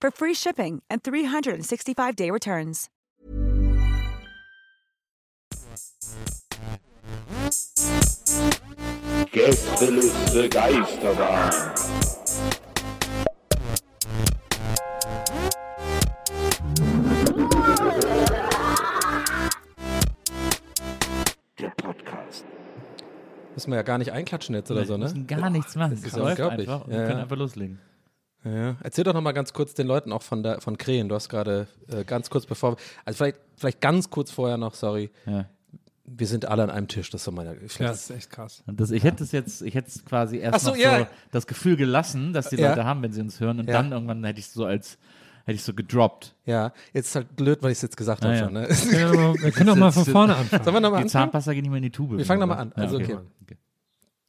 for free shipping and 365-day returns. Gästeliste Geisterbahn. Der Podcast. Müssen wir ja gar nicht einklatschen jetzt oder Nee, so, wir ne? müssen gar nichts machen. Das ist ja unglaublich. einfach und Ja, wir können einfach loslegen. Ja. Erzähl doch noch mal ganz kurz den Leuten auch von, der, von Krähen. Du hast gerade äh, ganz kurz bevor, also vielleicht, vielleicht ganz kurz vorher noch, sorry. Ja. Wir sind alle an einem Tisch, das ist so meine Ja, das ist echt krass. Das, ich hätte es jetzt, ich hätte es quasi erst so, noch ja. so das Gefühl gelassen, dass die Ja. Leute haben, wenn sie uns hören. Und Ja. dann irgendwann hätte ich es so als, hätte ich so gedroppt. Ja, jetzt ist halt blöd, weil ich es jetzt gesagt Ah, habe ja. schon. Ne? Wir können doch mal, von vorne anfangen. Sollen wir nochmal Die anfangen? Zahnpasta geht nicht mehr in die Tube. Wir fangen nochmal an. Ja, Also okay. okay.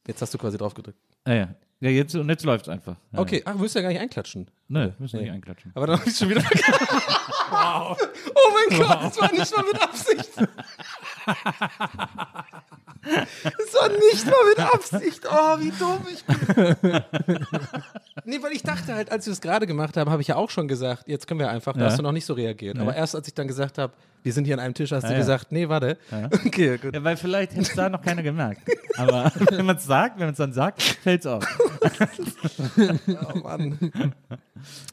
Jetzt hast du quasi drauf gedrückt. Ah, ja. Ja, jetzt, und jetzt läuft es einfach. Ja, Okay, ach, wir müssen ja gar nicht einklatschen. Ja. Ne, müssen wir Nee. nicht einklatschen. Aber dann habe ich schon wieder wow. Oh mein Gott, das war nicht mal mit Absicht. Das war nicht mal mit Absicht. Oh, wie dumm ich bin. Nee, weil ich dachte halt, als wir es gerade gemacht haben, habe ich ja auch schon gesagt, jetzt können wir einfach, da Ja. hast du noch nicht so reagiert. Aber erst als ich dann gesagt habe, wir sind hier an einem Tisch, hast Ja, du ja. gesagt, nee, warte. Okay, gut. Ja, weil vielleicht hätte es da noch keiner gemerkt. Aber wenn man es sagt, wenn man es dann sagt, fällt es auf. Oh Mann.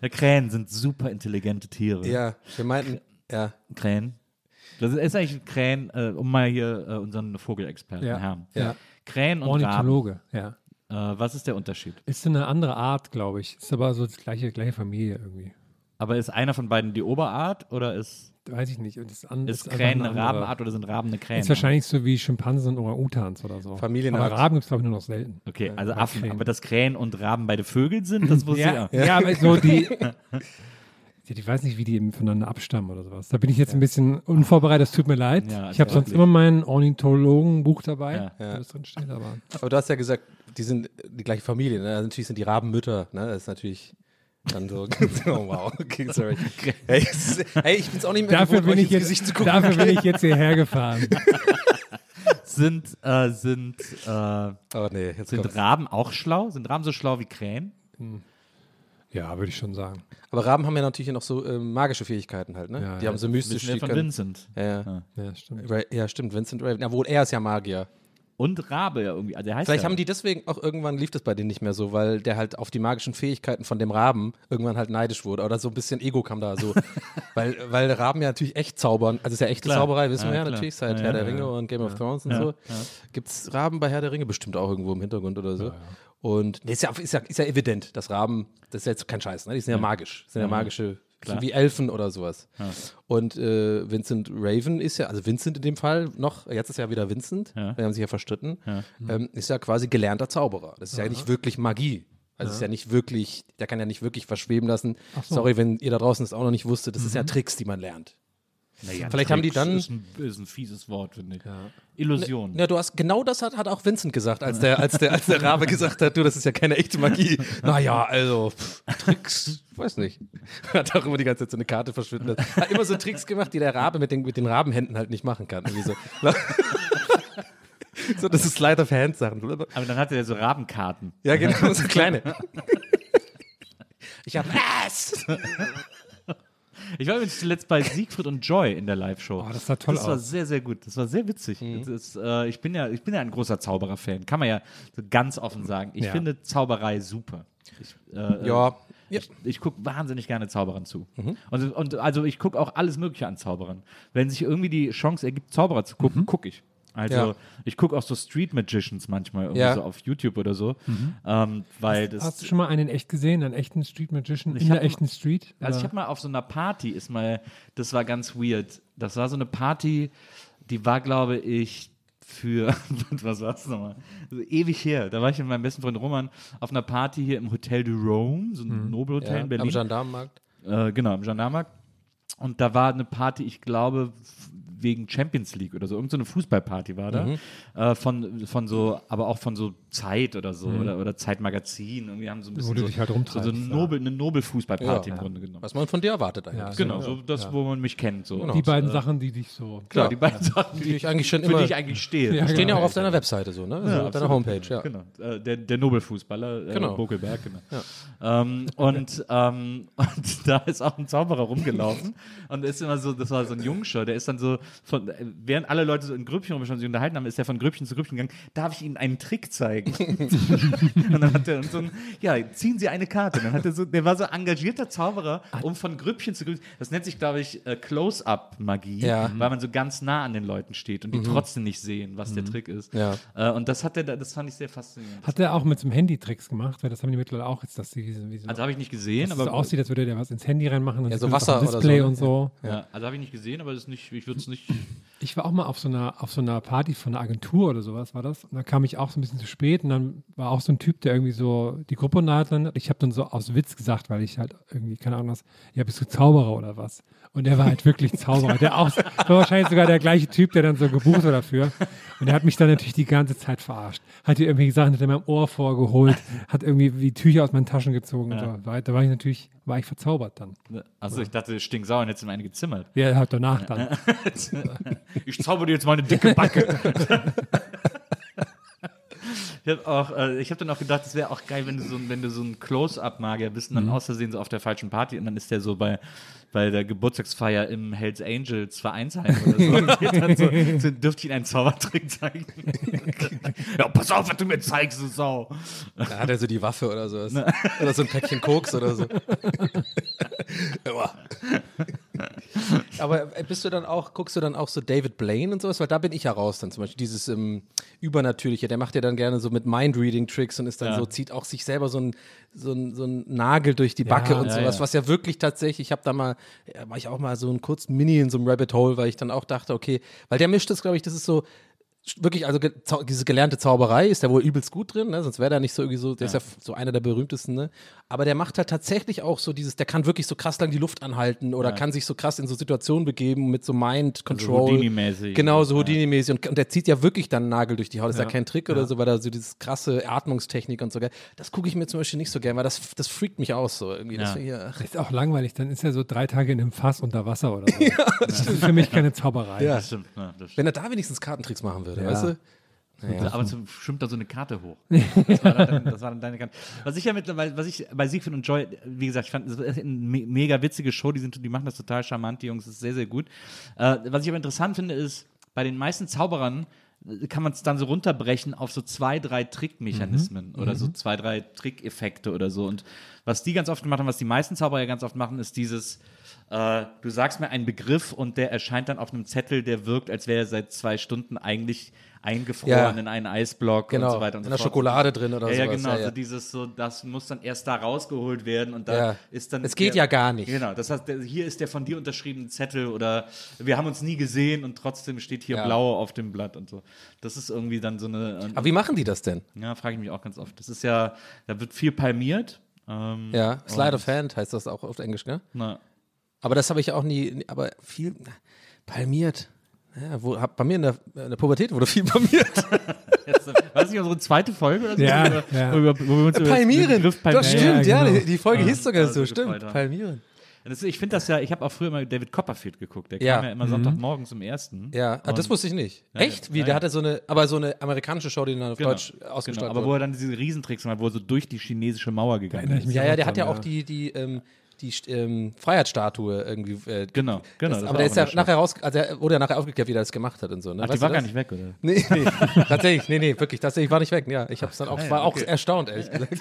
Ja, Krähen sind super intelligente Tiere. Ja, wir meinten, ja. Krähen. Das ist eigentlich ein Krähen, äh, um mal hier äh, unseren Vogelexperten Ja. Herrn. Ja. Krähen und Raben. Ornithologe, ja. Äh, was ist der Unterschied? Ist eine andere Art, glaube ich. Ist aber so die gleiche, gleiche Familie irgendwie. Aber ist einer von beiden die Oberart oder ist, Weiß ich nicht. Und das an- ist Krähen eine andere- Rabenart oder sind Raben eine Krähen? Ist wahrscheinlich so wie Schimpansen oder Utans oder so. Familienart. Aber Raben gibt es, glaube ich, nur noch selten. Okay, also bei Affen. Krähen. Aber dass Krähen und Raben beide Vögel sind, das wusste Ja, ich auch. ja, aber so die. Ja, Ich weiß nicht, wie die eben voneinander abstammen oder sowas. Da bin ich jetzt ein bisschen unvorbereitet, es tut mir leid. Ja, ich habe sonst immer mein Ornithologenbuch dabei, Ja. wo das drin steht, aber. Aber du hast ja gesagt, die sind die gleiche Familie. Ne? Also Natürlich sind die Rabenmütter. Ne? Das ist natürlich dann so. oh, wow. Okay, sorry. Hey, es ist, hey ich bin es auch nicht mehr Dafür gewohnt, bin, euch ich Gesicht jetzt, zu gucken. dafür bin ich jetzt hierher gefahren. Sind, äh, sind, äh, Oh nee, jetzt sind kommt's. Raben auch schlau? Sind Raben so schlau wie Krähen? Ja, würde ich schon sagen. Aber Raben haben ja natürlich noch so ähm, magische Fähigkeiten halt. Ne? Ja, die ja. haben so mystisch. Wir die von können- Vincent. Ja, ja. Ja, stimmt. Ra- ja, stimmt. Vincent Raven. Ja, wohl er ist ja Magier. Und Rabe ja irgendwie. Also der heißt Vielleicht ja, haben die deswegen auch irgendwann lief das bei denen nicht mehr so, weil der halt auf die magischen Fähigkeiten von dem Raben irgendwann halt neidisch wurde. Oder so ein bisschen Ego kam da so. weil, weil Raben ja natürlich echt zaubern. Also ist ja echte Klar. Zauberei, wissen Ja, wir ja klar. natürlich, seit Ja, Herr der Ringe und Game of Thrones und so. Gibt es Raben bei Herr der Ringe bestimmt auch irgendwo im Hintergrund oder so. Und nee, ist, ja, ist, ja, ist ja evident, dass Raben, das ist ja jetzt kein Scheiß, ne? die sind ja, magisch. Sind ja, magische, Klar. so wie Elfen oder sowas. Und äh, Vincent Raven ist ja, also Vincent in dem Fall noch, jetzt ist ja wieder Vincent, Ja. wir haben sich ja verstritten, ähm, ist ja quasi gelernter Zauberer. Das ist ja nicht wirklich Magie. Also ist ja nicht wirklich, der kann ja nicht wirklich verschweben lassen. Sorry, wenn ihr da draußen das auch noch nicht wusstet, das ist ja Tricks, die man lernt. Naja, Vielleicht haben die dann- Ist ein, ist ein fieses Wort, finde ich. Illusion. Ja, du hast genau das hat, hat auch Vincent gesagt, als der, als der, als der Rabe gesagt hat, du, das ist ja keine echte Magie. Naja, also pff, Tricks, weiß nicht. Hat auch immer die ganze Zeit so eine Karte verschwinden lassen. Hat immer so Tricks gemacht, die der Rabe mit den, mit den Rabenhänden halt nicht machen kann. Irgendwie so. so, das ist Slide of Hand Sachen. Aber dann hatte er so Rabenkarten. Ja, genau, so kleine. Ich hab Ass! Ich war übrigens zuletzt bei Siegfried und Joy in der Live-Show. Oh, das sah toll Das war sehr, sehr gut. Das war sehr witzig. Mhm. Ist, äh, ich, bin ja, ich bin ja ein großer Zauberer-Fan. Kann man ja so ganz offen sagen. Ich Ja. finde Zauberei super. Ich, äh, Ja. Ich, ich gucke wahnsinnig gerne Zauberern zu. Und, und also ich gucke auch alles Mögliche an Zauberern. Wenn sich irgendwie die Chance ergibt, Zauberer zu gucken, gucke ich. Also Ja. ich gucke auch so Street Magicians manchmal irgendwie Ja. so auf YouTube oder so, ähm, weil das. Hast du schon mal einen echt gesehen, einen echten Street Magician Ich in der echten Street? Also ich Oder- habe mal auf so einer Party ist mal, das war ganz weird. Das war so eine Party, die war, glaube ich, für, was war es nochmal? So ewig her. Da war ich mit meinem besten Freund Roman auf einer Party hier im Hotel du Rome, so ein Nobelhotel Ja, in am Berlin. Gendarmenmarkt. Äh, genau, im Gendarmenmarkt. Und da war eine Party, ich glaube, wegen Champions League oder so. Irgend so eine Fußballparty war da. Mhm. Äh, von, von so, aber auch von so Zeit oder so oder, oder Zeitmagazin. Irgendwie haben so ein bisschen du so, dich halt rumtreibst, eine ja. Nobel, eine Nobel-Fußballparty Ja. im Grunde genommen. Was man von dir erwartet eigentlich. Ja, Genau, so das, wo man mich kennt. So. die beiden Sachen, die dich so. Klar, Ja. die beiden Sachen, Die ich eigentlich schon für immer- die ich eigentlich stehe. Ja, Die stehen ja genau. auch auf deiner Webseite so, ne? Also auf deiner. Homepage, ja. Genau, äh, der, der Nobelfußballer, äh, Genau. Bokelberg, genau. Ähm, und, ähm, und da ist auch ein Zauberer rumgelaufen und ist immer so, das war so ein Jungscher, der ist dann so, von, äh, während alle Leute so in Grüppchen rumstanden, sich unterhalten haben, ist er von Grüppchen zu Grüppchen gegangen, darf ich Ihnen einen Trick zeigen? und dann hat er so ein, ja, ziehen Sie eine Karte. Und dann hat er so, der war so engagierter Zauberer, um von Grüppchen zu Grüppchen, das nennt sich, glaube ich, äh, Close-Up-Magie, Ja. weil man so ganz nah an den Leuten steht und die trotzdem nicht sehen, was der Trick ist. Ja. Äh, und das hat er, da- das fand ich sehr faszinierend. Hat er auch mit so einem Handy Tricks gemacht? Weil das haben die mittlerweile auch jetzt, dass die wie so, Also habe ich nicht gesehen, dass es so aber aussieht, als würde der was ins Handy reinmachen. und Ja, so Wasser dem oder Display so, ne? und so. ja, also habe ich nicht gesehen, aber das ist nicht, ich würde es nicht. Ich war auch mal auf so einer, auf so einer Party von einer Agentur oder sowas, war das. Und da kam ich auch so ein bisschen zu spät und dann war auch so ein Typ, der irgendwie so die Gruppe unterhalten hat. Ich habe dann so aus Witz gesagt, weil ich halt irgendwie, keine Ahnung was, ja, bist du Zauberer oder was? Und der war halt wirklich Zauberer. Der auch, war wahrscheinlich sogar der gleiche Typ, der dann so gebucht war dafür. Und der hat mich dann natürlich die ganze Zeit verarscht. Hat dir irgendwelche Sachen hinter meinem Ohr vorgeholt, hat irgendwie wie Tücher aus meinen Taschen gezogen und so. Da war ich natürlich, war ich verzaubert dann. Also ich dachte, stinksauer und jetzt in eine gezimmert. Ja, halt danach dann. Ich zauber dir jetzt mal eine dicke Backe. Ich habe auch, äh, ich habe dann auch gedacht, es wäre auch geil, wenn du so, ein- wenn du so ein Close-Up-Magier bist und dann aus Versehen so auf der falschen Party und dann ist der so bei, bei der Geburtstagsfeier im Hells Angels Vereinsheim oder so. Und geht dann so, so dürfte ich Ihnen einen Zaubertrick zeigen. ja, pass auf, was du mir zeigst, du Sau. Da hat er so die Waffe oder so. Oder so ein Päckchen Koks oder so. Aber äh, bist du dann auch, guckst du dann auch so David Blaine und sowas? Weil da bin ich ja raus dann zum Beispiel. Dieses ähm, Übernatürliche, der macht ja dann gerne so mit Mind-Reading-Tricks und ist dann Ja. so, zieht auch sich selber so ein, so ein, so ein Nagel durch die Backe Ja, und ja, sowas, ja. was ja wirklich tatsächlich, ich habe da mal, war ich auch mal so ein kurz Mini in so einem Rabbit Hole, weil ich dann auch dachte, okay, weil der mischt das, glaube ich, das ist so, wirklich, also ge diese gelernte Zauberei ist der wohl übelst gut drin, ne? sonst wäre der nicht so irgendwie so, der ist ja so einer der berühmtesten, ne? Aber der macht halt tatsächlich auch so dieses, der kann wirklich so krass lang die Luft anhalten oder kann sich so krass in so Situationen begeben mit so Mind Control. Houdini-mäßig. Genau, so Houdini-mäßig. Und, und der zieht ja wirklich dann einen Nagel durch die Haut. Das ist ja kein Trick oder so, weil da so dieses krasse Atmungstechnik und so. gell. Das gucke ich mir zum Beispiel nicht so gern, weil das, das freakt mich aus so irgendwie. Das Ja. ist auch langweilig, dann ist er so drei Tage in einem Fass unter Wasser oder so. das ist für mich keine Zauberei. Ja. Das stimmt, ja, das stimmt. Wenn er da wenigstens Kartentricks machen würde, Ja. weißt du? Aber so schwimmt da so eine Karte hoch. Das war dann, das war dann deine Karte. Was ich ja mittlerweile, was ich bei Siegfried und Joy, wie gesagt, ich fand, das ist eine me mega witzige Show, die, sind, die machen das total charmant, die Jungs, das ist sehr, sehr gut. Äh, was ich aber interessant finde, ist, bei den meisten Zauberern äh, kann man es dann so runterbrechen auf so zwei, drei Trickmechanismen oder so zwei, drei Trickeffekte oder so. Und was die ganz oft gemacht haben, was die meisten Zauberer ja ganz oft machen, ist dieses, äh, du sagst mir einen Begriff und der erscheint dann auf einem Zettel, der wirkt, als wäre er seit zwei Stunden eigentlich eingefroren Ja. in einen Eisblock Genau, und so weiter und in so der fort. Schokolade drin oder ja, ja, sowas, genau, ja, ja. so dieses so, das muss dann erst da rausgeholt werden und da Ja. ist dann Es geht der, ja gar nicht. Genau, das heißt, der, hier ist der von dir unterschriebene Zettel oder wir haben uns nie gesehen und trotzdem steht hier Ja. blau auf dem Blatt und so. Das ist irgendwie dann so eine Aber wie machen die das denn? ja, frage ich mich auch ganz oft. Das ist ja, da wird viel palmiert. Ähm, Ja, Slide of Hand heißt das auch auf Englisch, ne? Na, Aber das habe ich auch nie, aber viel palmiert. Ja, wo, hab, bei mir in der, in der Pubertät wurde viel palmiert. war das nicht unsere zweite Folge oder so? Ja, Wo wir- ja. wo wir, wo wir uns über den Palmieren, das Palmieren- stimmt, ja, Ja, genau. die, die Folge hieß sogar also so, stimmt, haben. Palmieren. Das, ich finde das ja, ich habe auch früher mal David Copperfield geguckt. Der Ja. kam ja immer Sonntagmorgens im ersten. Ja, ah, das wusste ich nicht. Ja, Echt? ja, Wie, ja, der ja. hatte so eine, aber so eine amerikanische Show, die dann auf Genau, Deutsch ausgestrahlt genau, aber wo wurde. er dann diese Riesentricks macht, wo er so durch die chinesische Mauer gegangen ist. Ja, ja, der hat ja ja. auch die, die, ähm, die ähm, Freiheitsstatue irgendwie. Äh, Genau, genau. das, das aber der auch ist ja nachher raus, also er wurde ja nachher aufgeklärt, wie er das gemacht hat und so. Ne? Ach, Weißt die war gar nicht weg, oder? Nee, nee, tatsächlich, nee, nee, wirklich, tatsächlich war nicht weg. Ja, ich hab's dann auch, ja, war auch okay. erstaunt, ehrlich gesagt.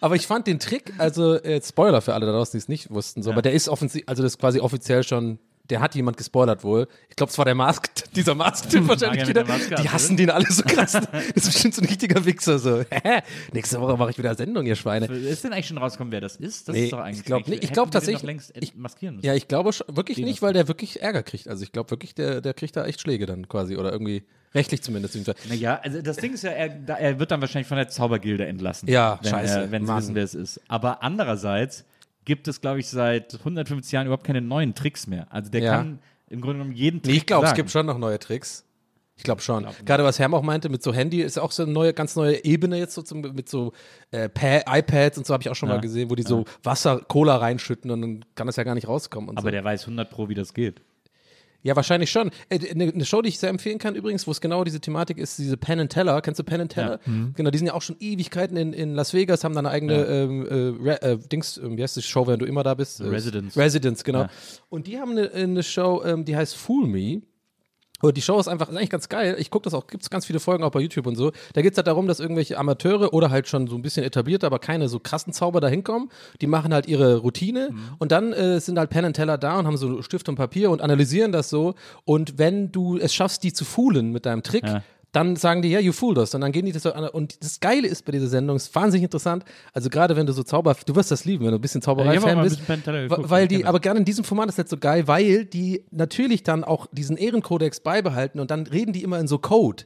Aber ich fand den Trick, also äh, Spoiler für alle da draußen, die es nicht wussten, so, aber der ist offensichtlich, also das ist quasi offiziell schon, der hat jemand gespoilert wohl. Ich glaube, es war der Mask, dieser Mask-Typ wahrscheinlich wieder. Die hassen den alle so krass. Das ist bestimmt so ein richtiger Wichser, so. Hä? Nächste Woche mache ich wieder Sendung, ihr Schweine. Ist denn eigentlich schon rausgekommen, wer das ist? Das Nee, ist doch eigentlich ich glaub eigentlich- nicht. Ich hätten glaub die den tatsächlich- längst ich- maskieren müssen. Ja, ich glaube wirklich Den nicht, weil der wirklich Ärger kriegt. Also ich glaube wirklich, der, der kriegt da echt Schläge dann quasi oder irgendwie rechtlich zumindest. Naja, also das Ding ist ja, er, er wird dann wahrscheinlich von der Zaubergilde entlassen. Ja, wenn, scheiße, wenn sie wissen, wer es ist. Aber andererseits gibt es, glaube ich, seit 150 Jahren überhaupt keine neuen Tricks mehr. Also der Ja. kann im Grunde genommen jeden Trick Nee, ich glaube, es gibt schon noch neue Tricks. Ich glaube schon. Gerade was Herm auch meinte, mit so Handy ist auch so eine neue, ganz neue Ebene jetzt so zum, mit so äh, Pa- iPads und so habe ich auch schon Ja. mal gesehen, wo die so Wasser, Cola reinschütten und dann kann das ja gar nicht rauskommen. Und Aber so. der weiß 100 Pro, wie das geht. Ja, wahrscheinlich schon. Äh, Eine eine Show, die ich sehr empfehlen kann übrigens, wo es genau diese Thematik ist, diese Penn and Teller. Kennst du Penn and Teller? Genau, die sind ja auch schon Ewigkeiten in, in Las Vegas, haben da eine eigene ähm, äh, äh, Dings, ähm, wie heißt die Show, wenn du immer da bist? Äh, Residence. Residence, genau. Ja. Und die haben eine, eine Show, ähm, die heißt Fool Me. Und die Show ist einfach ist eigentlich ganz geil. Ich gucke das auch, gibt es ganz viele Folgen auch bei YouTube und so. Da geht es halt darum, dass irgendwelche Amateure oder halt schon so ein bisschen etablierte, aber keine so krassen Zauber da hinkommen. Die machen halt ihre Routine und dann äh, sind halt Penn and Teller da und haben so Stift und Papier und analysieren das so. Und wenn du es schaffst, die zu foolen mit deinem Trick, Ja. Dann sagen die, ja, you fooled us. Und dann gehen die das so an. Und das Geile ist bei dieser Sendung, ist wahnsinnig interessant. Also gerade wenn du so Zauber, du wirst das lieben, wenn du ein bisschen Ja, Zauberei-Fan ein bist. geguckt, weil die, aber gerade in diesem Format ist das so geil, weil die natürlich dann auch diesen Ehrenkodex beibehalten und dann reden die immer in so Code.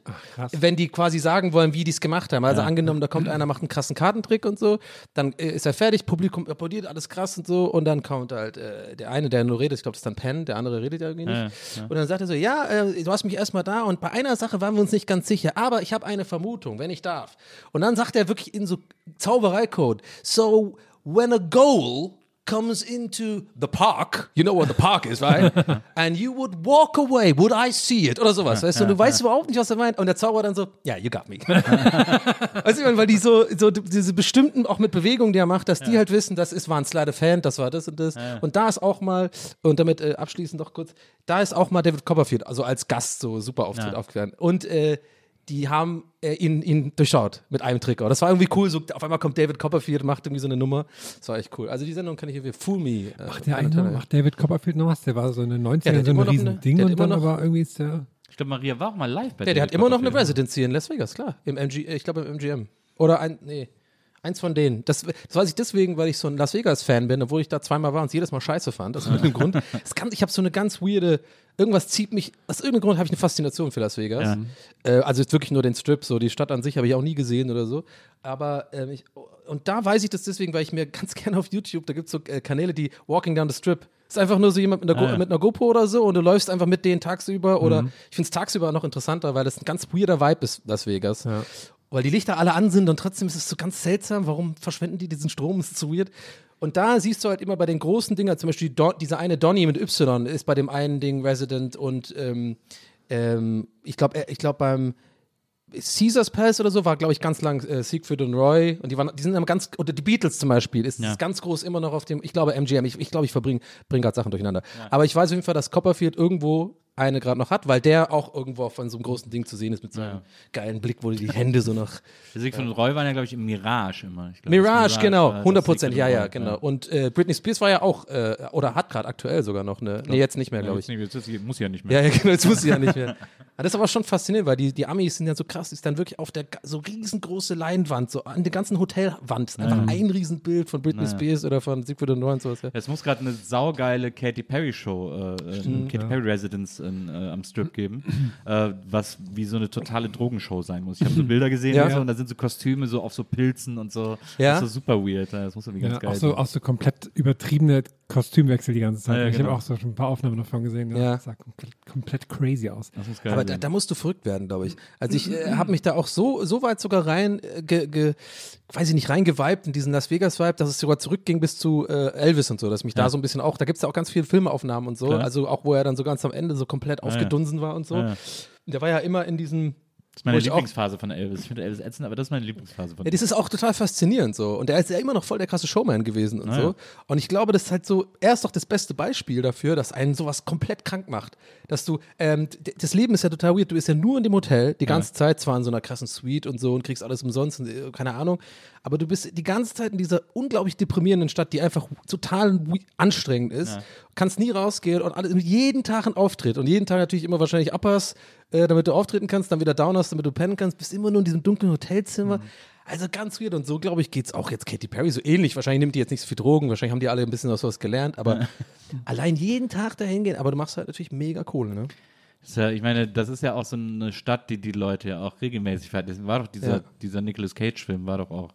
wenn die quasi sagen wollen, wie die es gemacht haben. Also angenommen, da kommt einer, macht einen krassen Kartentrick und so, dann äh, ist er fertig, Publikum applaudiert, alles krass und so und dann kommt halt äh, der eine, der nur redet, ich glaube, das ist dann Penn, der andere redet ja irgendwie nicht. Ja, Und dann sagt er so, ja, äh, du hast mich erstmal da und bei einer Sache waren wir uns nicht ganz sicher, aber ich habe eine Vermutung, wenn ich darf. Und dann sagt er wirklich in so Zaubereicode, so when a goal comes into the park, you know what the park is, right? And you would walk away, would I see it? Oder sowas, weißt du, du weißt überhaupt nicht, was er meint. Und der Zauberer dann so, ja, you got me. weißt du, weil die so, so diese bestimmten, auch mit Bewegungen, die er macht, dass die halt wissen, das ist, war ein Slide of Hand, das war das und das. Und da ist auch mal, und damit äh, abschließend noch kurz, da ist auch mal David Copperfield, also als Gast so super Auftritt Ja. aufgefahren. Und äh, die haben äh, ihn, ihn durchschaut mit einem Trigger. Das war irgendwie cool. So, auf einmal kommt David Copperfield, macht irgendwie so eine Nummer. Das war echt cool. Also die Sendung kann ich irgendwie Fool Me. Äh, Macht der eigentlich noch, macht David Copperfield noch was? Der war so in den 90ern Ja, der hat so ein riesen eine- Ding der hat und dann noch- aber irgendwie ist der. Ich glaube, Maria war auch mal live bei Ja, der hat David immer noch eine. Residency in Las Vegas, klar. Im MG, ich glaube im MGM. Oder ein, nee, eins von denen. Das, das weiß ich deswegen, weil ich so ein Las Vegas-Fan bin, obwohl ich da zweimal war und es jedes Mal scheiße fand. Das ist mit dem Grund. Kann, ich habe so eine ganz weirde, irgendwas zieht mich, aus irgendeinem Grund habe ich eine Faszination für Las Vegas. Äh, also jetzt wirklich nur den Strip, so die Stadt an sich habe ich auch nie gesehen oder so. Aber ähm, ich, und da weiß ich das deswegen, weil ich mir ganz gerne auf YouTube, da gibt es so äh, Kanäle, die Walking Down the Strip. Ist einfach nur so jemand mit einer, Go mit einer GoPro oder so und du läufst einfach mit denen tagsüber oder ich finde es tagsüber noch interessanter, weil das ein ganz weirder Vibe ist, Las Vegas. Weil die Lichter alle an sind und trotzdem ist es so ganz seltsam, warum verschwenden die diesen Strom? Ist so weird. Und da siehst du halt immer bei den großen Dingern, zum Beispiel Don, dieser eine Donny mit Y ist bei dem einen Ding Resident und ähm, ähm, ich glaube, ich glaube beim Caesars Palace oder so war, glaube ich, ganz lang äh, Siegfried und Roy und die waren, die sind immer ganz, oder die Beatles zum Beispiel, ist, Ja. ist ganz groß immer noch auf dem, ich glaube MGM, ich, ich glaube, ich verbringe bring gerade Sachen durcheinander. Aber ich weiß auf jeden Fall, dass Copperfield irgendwo eine gerade noch hat, weil der auch irgendwo von so einem großen Ding zu sehen ist mit so einem geilen Blick, wo die Hände so noch Der Sieg von Roy waren ja, glaube ich, im Mirage immer. Glaub, Mirage, das genau, war das 100 Sieg Prozent, ja, ja, genau. Und äh, Britney Spears war ja auch, äh, oder hat gerade aktuell sogar noch eine, nee, jetzt nicht mehr, Ja, glaube ich. nicht, jetzt muss ja nicht mehr. Ja, ja, genau, jetzt muss sie ja nicht mehr. Aber das ist aber schon faszinierend, weil die, die Amis sind ja so krass, die ist dann wirklich auf der so riesengroße Leinwand, so an der ganzen Hotelwand, ist einfach ein Riesenbild von Britney Spears oder von Siegfried und und sowas. Ja. Es muss gerade eine saugeile Katy Perry Show, äh, äh, Katy Perry Residence in, äh, am Strip geben, äh, was wie so eine totale Drogenshow sein muss. Ich habe so Bilder gesehen Ja. und, so, und da sind so Kostüme so auf so Pilzen und so. Ja. Das ist so super weird. ja, Das muss irgendwie ganz Ja, geil auch so, sein. auch so komplett übertriebene Kostümwechsel die ganze Zeit. Ja, ja, ich genau. habe auch so schon ein paar Aufnahmen davon gesehen. Ja. Ja. Das sah komplett, komplett crazy aus. Das muss geil Aber da, da musst du verrückt werden, glaube ich. Also ich äh, habe mich da auch so, so weit sogar rein, äh, ge, ge, weiß ich nicht, reingeweibt in diesen Las Vegas-Vibe, dass es sogar zurückging bis zu äh, Elvis und so, dass mich da so ein bisschen auch, da gibt es ja auch ganz viele Filmaufnahmen und so, Klar. also auch wo er dann so ganz am Ende so komplett aufgedunsen war und so. Ja. Der war ja immer in diesem, ist meine Lieblingsphase von Elvis. Ich finde Elvis ätzend, aber das ist meine Lieblingsphase von Ja, das ist auch total faszinierend so. Und er ist ja immer noch voll der krasse Showman gewesen und Ah, so. ja. Und ich glaube, das ist halt so, er ist doch das beste Beispiel dafür, dass einen sowas komplett krank macht. Dass du, ähm, das Leben ist ja total weird. Du bist ja nur in dem Hotel die ganze Zeit, zwar in so einer krassen Suite und so und kriegst alles umsonst und äh, keine Ahnung. Aber du bist die ganze Zeit in dieser unglaublich deprimierenden Stadt, die einfach total anstrengend ist. Kannst nie rausgehen und alles, jeden Tag ein Auftritt und jeden Tag natürlich immer wahrscheinlich Uppers, äh, damit du auftreten kannst, dann wieder Downers, damit du pennen kannst, bist immer nur in diesem dunklen Hotelzimmer. Also ganz weird und so, glaube ich, geht's auch jetzt Katy Perry so ähnlich. Wahrscheinlich nimmt die jetzt nicht so viel Drogen, wahrscheinlich haben die alle ein bisschen aus sowas gelernt, aber allein jeden Tag dahin gehen, aber du machst halt natürlich mega Kohle, ne? Ja, ich meine, das ist ja auch so eine Stadt, die die Leute ja auch regelmäßig. Das war doch dieser, Ja. dieser Nicolas Cage-Film, war doch auch.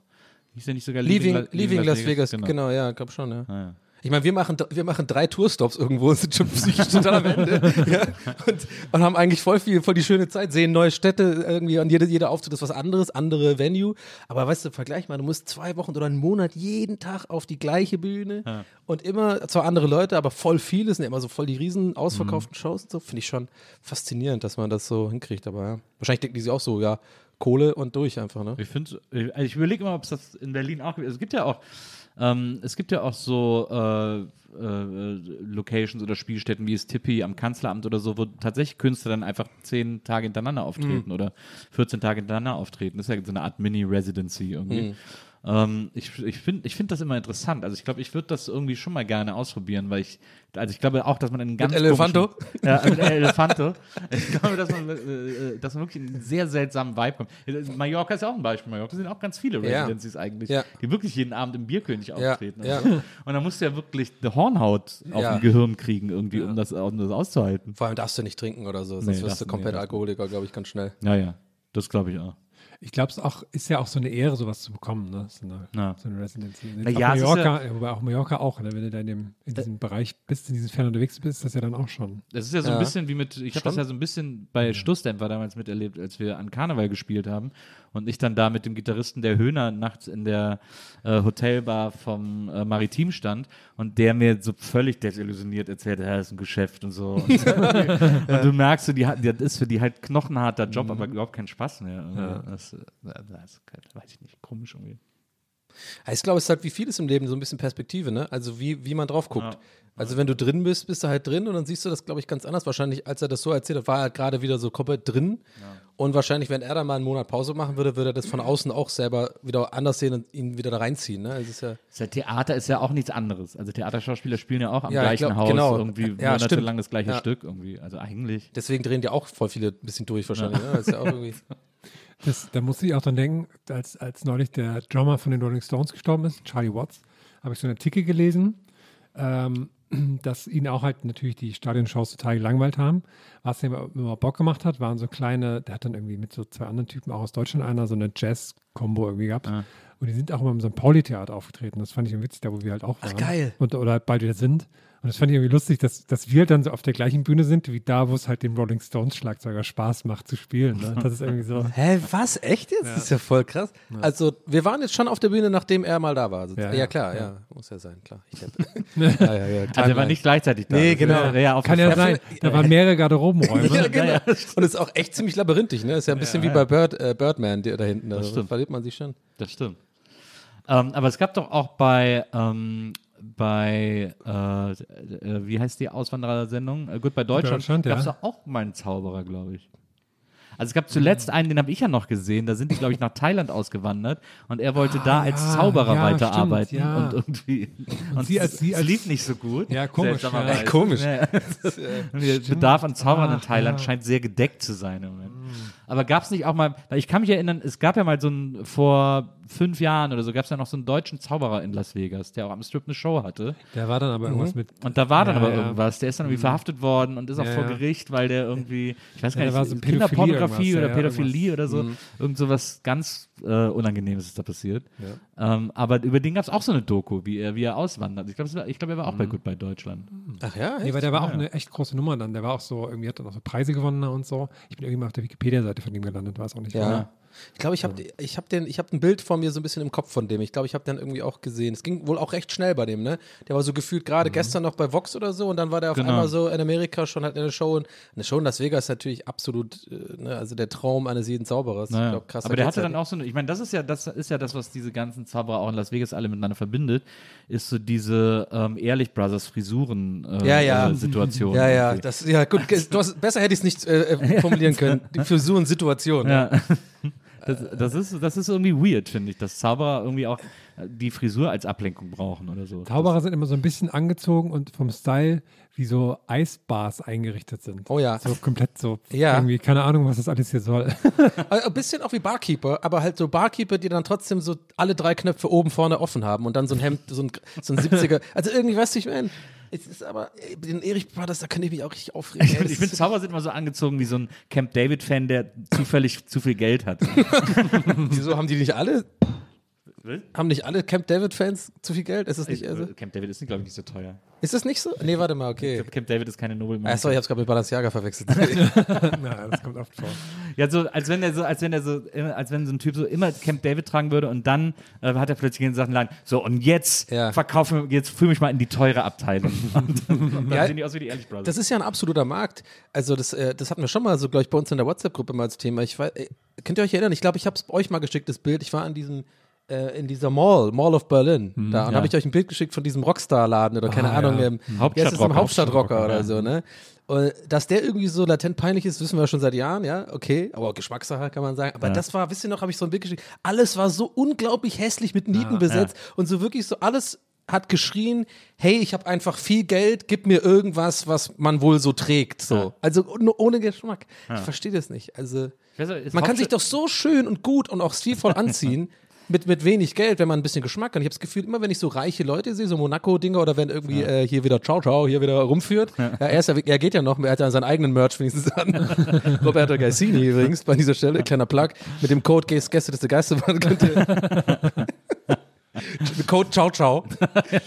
Hieß der nicht sogar Leaving, La- Leaving Las Vegas, genau, ja, glaub schon, ja. Ah, ja. Ich meine, wir machen, wir machen drei Tourstops irgendwo und sind schon psychisch total am Ende. ja, und, und haben eigentlich voll viel, voll die schöne Zeit, sehen neue Städte irgendwie und jede, jeder Auftritt ist was anderes, andere Venue. Aber weißt du, vergleich mal, du musst zwei Wochen oder einen Monat jeden Tag auf die gleiche Bühne und immer zwar andere Leute, aber voll viele, sind ja immer so voll die riesen ausverkauften Shows und so. Finde ich schon faszinierend, dass man das so hinkriegt. Aber ja, wahrscheinlich denken die sich auch so, ja, Kohle und durch einfach, ne? Ich finde, also ich überlege immer, ob es das in Berlin auch gibt. Es gibt ja auch, ähm, es gibt ja auch so äh, äh, Locations oder Spielstätten wie es Tippi am Kanzleramt oder so, wo tatsächlich Künstler dann einfach zehn Tage hintereinander auftreten oder 14 Tage hintereinander auftreten. Das ist ja so eine Art Mini-Residency irgendwie. Ähm, ich ich finde ich find das immer interessant. Also ich glaube, ich würde das irgendwie schon mal gerne ausprobieren, weil ich, also ich glaube auch, dass man einen ganz Elefanto? komischen- Ja, mit Elefanto. Ich glaube, dass man, äh, äh, dass man wirklich einen sehr seltsamen Vibe kommt. Mallorca ist ja auch ein Beispiel. Mallorca sind auch ganz viele Ja. Residencies eigentlich, Ja. die wirklich jeden Abend im Bierkönig Ja, auftreten. ja. Und, so. und dann musst du ja wirklich eine Hornhaut auf Ja. dem Gehirn kriegen, irgendwie, um, das, um das auszuhalten. Vor allem darfst du nicht trinken oder so, sonst Nee, wirst du komplett Alkoholiker, glaube ich, ganz schnell. Ja, ja. Das glaube ich auch. Ich glaube, es auch, ist ja auch so eine Ehre, sowas zu bekommen, ne? So eine, Ja. so eine Residency. Na ja, Mallorca, ja, wobei auch Mallorca auch, ne? wenn du da in, dem, in diesem Bereich bist, in diesem Fern unterwegs bist, ist das ja dann auch schon. Das ist ja so Ja. ein bisschen wie mit, ich habe das ja so ein bisschen bei Stoßdämpfer damals miterlebt, als wir an Karneval gespielt haben und ich dann da mit dem Gitarristen der Höhner nachts in der äh, Hotelbar vom äh, Maritim stand und der mir so völlig desillusioniert erzählt, ja, das ist ein Geschäft und so. Und, und du merkst, so, die, hat- das ist für die halt knochenharter Job, aber überhaupt kein Spaß mehr. Irgendwie. Das, äh, das, ist, weiß ich nicht, komisch irgendwie. Ja, Ich glaube, es ist halt wie vieles im Leben so ein bisschen Perspektive, ne? Also wie, wie man drauf guckt. Ja. Also wenn du drin bist, bist du halt drin und dann siehst du das, glaube ich, ganz anders. Wahrscheinlich, als er das so erzählt hat, war er halt gerade wieder so komplett drin. Und wahrscheinlich, wenn er dann mal einen Monat Pause machen würde, würde er das von außen auch selber wieder anders sehen und ihn wieder da reinziehen. Ne? Es ist ja, Das ist ja Theater ist ja auch nichts anderes. Also Theaterschauspieler spielen ja auch am Ja, ich gleichen glaub, Haus genau. irgendwie Ja, monatelang das gleiche Ja. Stück irgendwie. Also eigentlich. deswegen drehen die auch voll viele ein bisschen durch wahrscheinlich. Ne? Das da musste ich auch dran denken, als, als neulich der Drummer von den Rolling Stones gestorben ist, Charlie Watts, habe ich so einen Artikel gelesen, ähm, dass ihn auch halt natürlich die Stadionshows total gelangweilt haben. Was ihm immer Bock gemacht hat, waren so kleine, der hat dann irgendwie mit so zwei anderen Typen auch aus Deutschland einer so eine Jazz-Kombo irgendwie gehabt. Und die sind auch immer im St. Pauli-Theater aufgetreten. Das fand ich witzig, da wo wir halt auch waren. geil. Und, oder halt bald wieder sind. Und das fand ich irgendwie lustig, dass, dass wir dann so auf der gleichen Bühne sind, wie da, wo es halt dem Rolling Stones Schlagzeuger Spaß macht zu spielen. Ne? Das ist irgendwie so. Hä, was? Echt jetzt? Das ist ja voll krass. Also, wir waren jetzt schon auf der Bühne, nachdem er mal da war. Also, ja, Ja, ja. klar, ja. Muss ja sein, klar. Ich hab, ja, ja, ja, Also er war nicht gleichzeitig da. Nee, Das genau. wäre ja Kann ja sein. Da waren mehrere Garderobenräume. Ja, genau. Und es ist auch echt ziemlich labyrinthisch, ne? Ist ja ein bisschen wie bei Bird, äh, Birdman da hinten. Da stimmt. verliert man sich schon. Das stimmt. Ähm, aber es gab doch auch bei, ähm, bei äh, äh, wie heißt die Auswanderersendung? Äh, gut, bei Deutschland, Deutschland, ja. gab es doch auch mal einen Zauberer, glaube ich. Also es gab zuletzt einen, den habe ich ja noch gesehen, da sind die, glaube ich, nach Thailand ausgewandert und er wollte da als ja, Zauberer ja, weiterarbeiten stimmt, ja. und irgendwie und, sie als- sie es als- lief nicht so gut. Ja, komisch, ja. Komisch. Ja, und der Bedarf an Zaubern in Ach, Thailand ja. scheint sehr gedeckt zu sein im Moment. Aber gab es nicht auch mal, ich kann mich erinnern, es gab ja mal so ein, vor fünf Jahren oder so, gab es ja noch so einen deutschen Zauberer in Las Vegas, der auch am Strip eine Show hatte. Der war dann aber irgendwas mit. Und da war dann Ja, aber ja. Mhm. irgendwas. Der ist dann irgendwie verhaftet worden und ist auch Ja, vor. Gericht, weil der irgendwie, ich weiß gar da war nicht, so Kinderpornografie oder Pädophilie oder so. Mhm. Irgend so was ganz äh, Unangenehmes ist da passiert. Ähm, aber über den gab es auch so eine Doku, wie er, wie er auswandert. Ich glaube, ich glaub, er war auch bei Mhm. Goodbye Deutschland. Ach ja? Nee, weil der war auch eine echt große Nummer dann. Der war auch so, irgendwie hat er noch so Preise gewonnen und so. Ich bin irgendwie mal auf der Wikipedia-Seite von ihm gelandet, weiß auch nicht. Ja. warum. Ich glaube, ich habe ich hab den, ich habe ein Bild von mir so ein bisschen im Kopf von dem. Ich glaube, ich habe den irgendwie auch gesehen. Es ging wohl auch recht schnell bei dem, ne? Der war so gefühlt gerade gestern noch bei Vox oder so und dann war der auf Genau. einmal so in Amerika schon halt in der Show. Eine Show in Las Vegas ist natürlich absolut, äh, ne, also der Traum eines jeden Zauberers. Naja. Ich glaub, krasser Aber der hatte ja dann auch so eine, ich meine, das ist ja, das ist ja das, was diese ganzen Zauberer auch in Las Vegas alle miteinander verbindet, ist so diese ähm, Ehrlich Brothers Frisuren äh, Ja, ja. äh, Situation. Ja, ja, irgendwie. das, ja, gut. Hast, besser hätte ich es nicht äh, äh, formulieren können. Die Frisuren-Situation. Ja. Das, das, ist, das ist irgendwie weird, finde ich, dass Zauberer irgendwie auch äh, die Frisur als Ablenkung brauchen oder so. Zauberer sind immer so ein bisschen angezogen und vom Style wie so Eisbars eingerichtet sind. Oh ja. So komplett so Ja. irgendwie, keine Ahnung, was das alles hier soll. Ein bisschen auch wie Barkeeper, aber halt so Barkeeper, die dann trotzdem so alle drei Knöpfe oben vorne offen haben und dann so ein Hemd, so ein, so ein 70er. Also irgendwie, weißt du, ich meine, es ist aber, ey, den Erich Brothers, da kann ich mich auch richtig aufregen. Ich finde, ist- Zauberer sind immer so angezogen wie so ein Camp David-Fan, der zufällig zu viel Geld hat. Wieso haben die nicht alle, Haben nicht alle Camp David-Fans zu viel Geld? Ist das nicht, also, Camp David ist, glaube ich, nicht so teuer. ist das nicht so? Nee, warte mal, okay. Camp David ist keine Nobelmarke. Sorry, ich hab's gerade mit Balenciaga verwechselt. Na, das kommt oft vor. Ja, so als wenn der so, als wenn der so, als wenn so ein Typ so immer Camp David tragen würde und dann äh, hat er plötzlich in Sachen Laden, so und jetzt Ja. verkaufe, jetzt fühle mich mal in die teure Abteilung. Und dann, Ja, sehen die aus wie die Ehrlich Brothers. Das ist ja ein absoluter Markt. Also das, äh, das hatten wir schon mal so, glaube ich, bei uns in der WhatsApp-Gruppe mal als Thema. Ich weiß, äh, könnt ihr euch erinnern? Ich glaube, ich habe es euch mal geschickt, das Bild. Ich war an diesem in dieser Mall, Mall of Berlin. da und ja. habe ich euch ein Bild geschickt von diesem Rockstar-Laden oder keine Ah, Ahnung, ja. heißt es, im Hauptstadtrocker oder ja. so, ne? Und dass der irgendwie so latent peinlich ist, wissen wir schon seit Jahren, ja, okay, aber Geschmackssache kann man sagen. Aber das war, wisst ihr noch, habe ich so ein Bild geschickt, alles war so unglaublich hässlich mit Nieten besetzt und so wirklich so alles hat geschrien, hey, ich habe einfach viel Geld, gib mir irgendwas, was man wohl so trägt, so. Also nur ohne Geschmack. Ich verstehe das nicht. Also nicht, man kann sich Hauptstadt- doch so schön und gut und auch stilvoll anziehen. Mit, mit wenig Geld, wenn man ein bisschen Geschmack hat. Ich habe das Gefühl, immer wenn ich so reiche Leute sehe, so Monaco-Dinger oder wenn irgendwie äh, hier wieder Ciao Ciao hier wieder rumführt, ja. er, ist ja, er geht ja noch, er hat ja seinen eigenen Merch wenigstens an. Roberto Gaisini übrigens bei dieser Stelle, kleiner Plug, mit dem Code Gäste des Geisterbahn könnt ihr Code Ciao Ciao.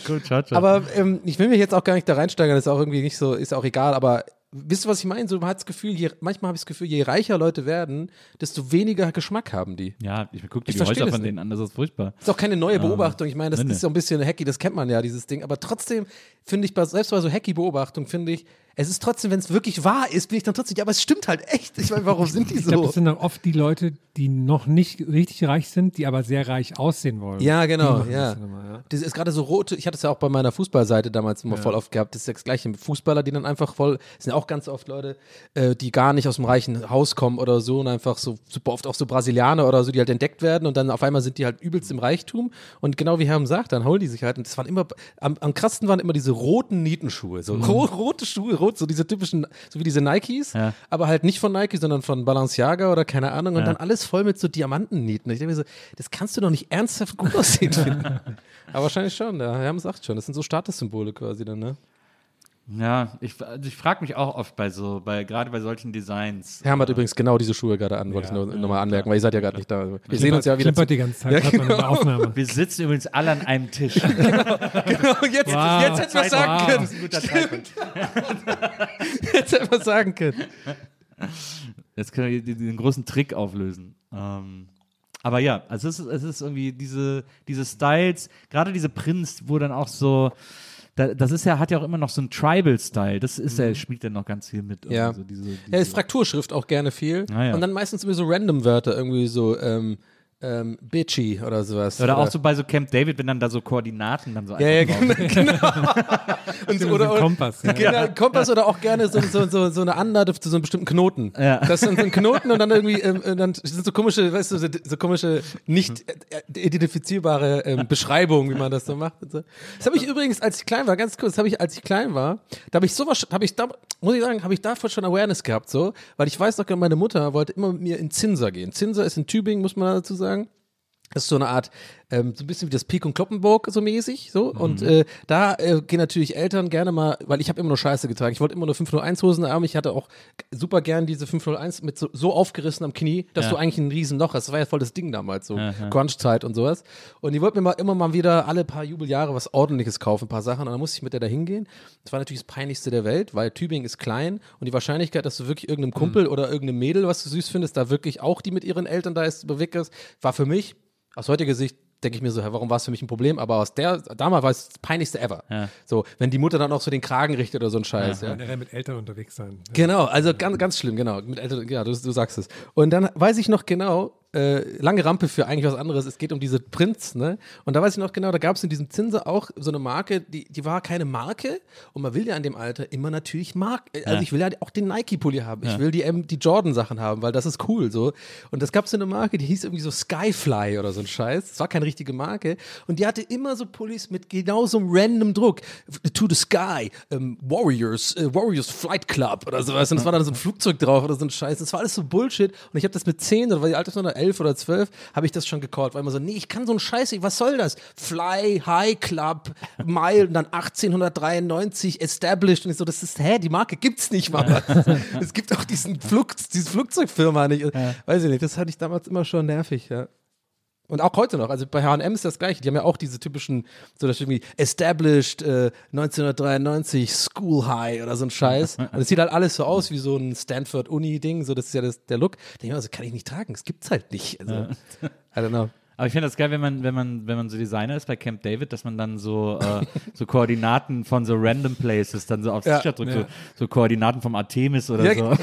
Gut, ciao, ciao. Aber ähm, ich will mich jetzt auch gar nicht da reinsteigern, das ist auch irgendwie nicht so, ist auch egal, aber wisst ihr, was ich meine? So, man hat das Gefühl, je, manchmal habe ich das Gefühl, je reicher Leute werden, desto weniger Geschmack haben die. ja, ich gucke die Häuser das von denen an, das ist furchtbar. Ist auch keine neue Beobachtung. Ich meine, das nee, ist so ein bisschen hacky, das kennt man ja, dieses Ding. Aber trotzdem finde ich, selbst bei so hacky Beobachtungen, finde ich, es ist trotzdem, wenn es wirklich wahr ist, bin ich dann trotzdem, ja, aber es stimmt halt echt. Ich meine, warum sind die Ich glaube, so? das sind dann oft die Leute, die noch nicht richtig reich sind, die aber sehr reich aussehen wollen. Ja, genau, ja. das immer, ja. Das ist gerade so rote, ich hatte es ja auch bei meiner Fußballseite damals immer voll oft gehabt, das ist ja das gleiche. Fußballer, die dann einfach voll, das sind ja auch ganz oft Leute, äh, die gar nicht aus dem reichen Haus kommen oder so und einfach so super oft auch so Brasilianer oder so, die halt entdeckt werden und dann auf einmal sind die halt übelst im Reichtum und genau wie Herm sagt, dann holen die sich halt und das waren immer, am, am krassesten waren immer diese roten Nietenschuhe, so ro rote Schuhe, rot, so diese typischen, so wie diese Nikes, Ja. aber halt nicht von Nike, sondern von Balenciaga oder keine Ahnung und Ja. dann alles voll mit so Diamantennieten. Ich denke mir so, das kannst du doch nicht ernsthaft gut aussehen finden. Aber wahrscheinlich schon, ja. Herm sagt schon, das sind so Statussymbole quasi dann, ne? Ja, ich, also ich frage mich auch oft bei so, bei, gerade bei solchen Designs. Herm hat übrigens genau diese Schuhe gerade an, wollte ich nur nochmal anmerken, weil ihr seid ja gerade nicht da. Wir sehen uns ja wieder. Klimpert die ganze Zeit, Ja, genau. Aufnahme. Wir sitzen übrigens alle an einem Tisch. Genau, jetzt, Wow. jetzt hätten wir es sagen Wow. können. Zeitpunkt. Jetzt hätten wir es sagen können. Jetzt können wir diesen großen Trick auflösen. Ähm, aber ja, also es ist, es ist irgendwie diese, diese Styles, gerade diese Prinz, wo dann auch so, da, das ist ja, hat ja auch immer noch so einen Tribal-Style. Das ist ja, spielt ja noch ganz viel mit. Ja. So diese, diese, Ja, ist Frakturschrift auch gerne viel. Ah, ja. Und dann meistens immer so random Wörter, irgendwie so ähm, ähm, bitchy oder sowas. oder auch so bei so Camp David, wenn dann da so Koordinaten dann so Ja, ja, genau. genau. Und so, So oder, ein oder, Kompass. Ja. Genau, Kompass oder auch gerne so, so, so, so eine Anlage zu so einem bestimmten Knoten. Ja. Das sind so ein Knoten und dann irgendwie, ähm, äh, dann sind so komische, weißt du, so, so komische, nicht äh, identifizierbare ähm, Beschreibungen, wie man das so macht. Und so. Das habe ich übrigens, als ich klein war, ganz kurz, das habe ich, als ich klein war, da habe ich sowas, habe ich da, muss ich sagen, habe ich davor schon Awareness gehabt, so, weil ich weiß noch, meine Mutter wollte immer mit mir in Zinser gehen. Zinser ist in Tübingen, muss man dazu sagen. Das ist so eine Art ähm, so ein bisschen wie das Pik und Kloppenburg so mäßig, so. Und äh, da äh, gehen natürlich Eltern gerne mal, weil ich habe immer nur Scheiße getragen. Ich wollte immer nur 501 Hosen haben. Ich hatte auch super gern diese 501 mit so, so aufgerissen am Knie, dass Ja. du eigentlich ein Riesenloch hast. Das war ja voll das Ding damals, so Ja, ja. Crunch-Zeit und sowas. Und die wollten mir mal immer mal wieder alle paar Jubeljahre was Ordentliches kaufen, ein paar Sachen. Und dann musste ich mit der da hingehen. Das war natürlich das Peinlichste der Welt, weil Tübingen ist klein und die Wahrscheinlichkeit, dass du wirklich irgendeinem Kumpel oder irgendeinem Mädel, was du süß findest, da wirklich auch die mit ihren Eltern da ist, bewegt ist, war für mich aus heutiger Sicht denke ich mir so, warum war es für mich ein Problem? Aber aus der, damals war es das peinlichste ever. Ja. So, wenn die Mutter dann auch so den Kragen richtet oder so ein Scheiß. Ja. Generell mit Eltern unterwegs sein. Genau, also ganz, ganz schlimm, genau. Mit Eltern, ja, du, du sagst es. Und dann weiß ich noch genau, äh, lange Rampe für eigentlich was anderes. Es geht um diese Prinz, ne? Und da weiß ich noch genau, da gab es in diesem Zinser auch so eine Marke, die, die war keine Marke. Und man will ja in dem Alter immer natürlich Mark. äh, Also Ja. ich will ja auch den Nike-Pulli haben. Ich will die, ähm, die Jordan-Sachen haben, weil das ist cool so. Und das gab so eine Marke, die hieß irgendwie so Skyfly oder so ein Scheiß. Das war keine richtige Marke. Und die hatte immer so Pullis mit genau so einem random Druck. To the Sky, ähm, Warriors, äh, Warriors Flight Club oder sowas. Und es war dann so ein Flugzeug drauf oder so ein Scheiß. Das war alles so Bullshit. Und ich habe das mit 10 oder war die Alter 11 oder 12, habe ich das schon gecallt. Weil immer so, nee, ich kann so einen Scheiß. Was soll das? Fly, High Club, Mile und dann 1893 established. Und ich so, das ist, hä, die Marke gibt's nicht mal. es gibt auch diesen Flug, diese Flugzeugfirma nicht. Weiß ich nicht, das hatte ich damals immer schon nervig, ja. Und auch heute noch, also bei H&M ist das gleiche. Die haben ja auch diese typischen, so das irgendwie established äh, 1993 School High oder so ein Scheiß. Und es sieht halt alles so aus wie so ein Stanford Uni Ding. So das ist ja das, der Look. Da denke ich mir, also kann ich nicht tragen. Das gibt's halt nicht. Also, I don't know. Aber ich finde das geil, wenn man, wenn man, wenn man so Designer ist bei Camp David, dass man dann so, äh, so Koordinaten von so random places dann so aufs Ja. T-Shirt drückt, so, so Koordinaten vom Artemis oder Ja,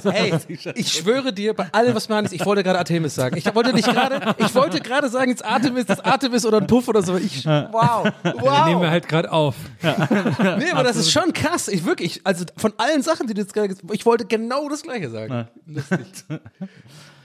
so. Hey, ich schwöre dir, bei allem, was man ist, ich wollte gerade Artemis sagen. Ich wollte nicht gerade, ich wollte gerade sagen, jetzt Artemis, das Artemis oder ein Puff oder so. Ich, wow, Nehmen wir wow. halt gerade auf. Nee, aber das ist schon krass. Ich wirklich, also von allen Sachen, die du jetzt gerade, ges- ich wollte genau das Gleiche sagen.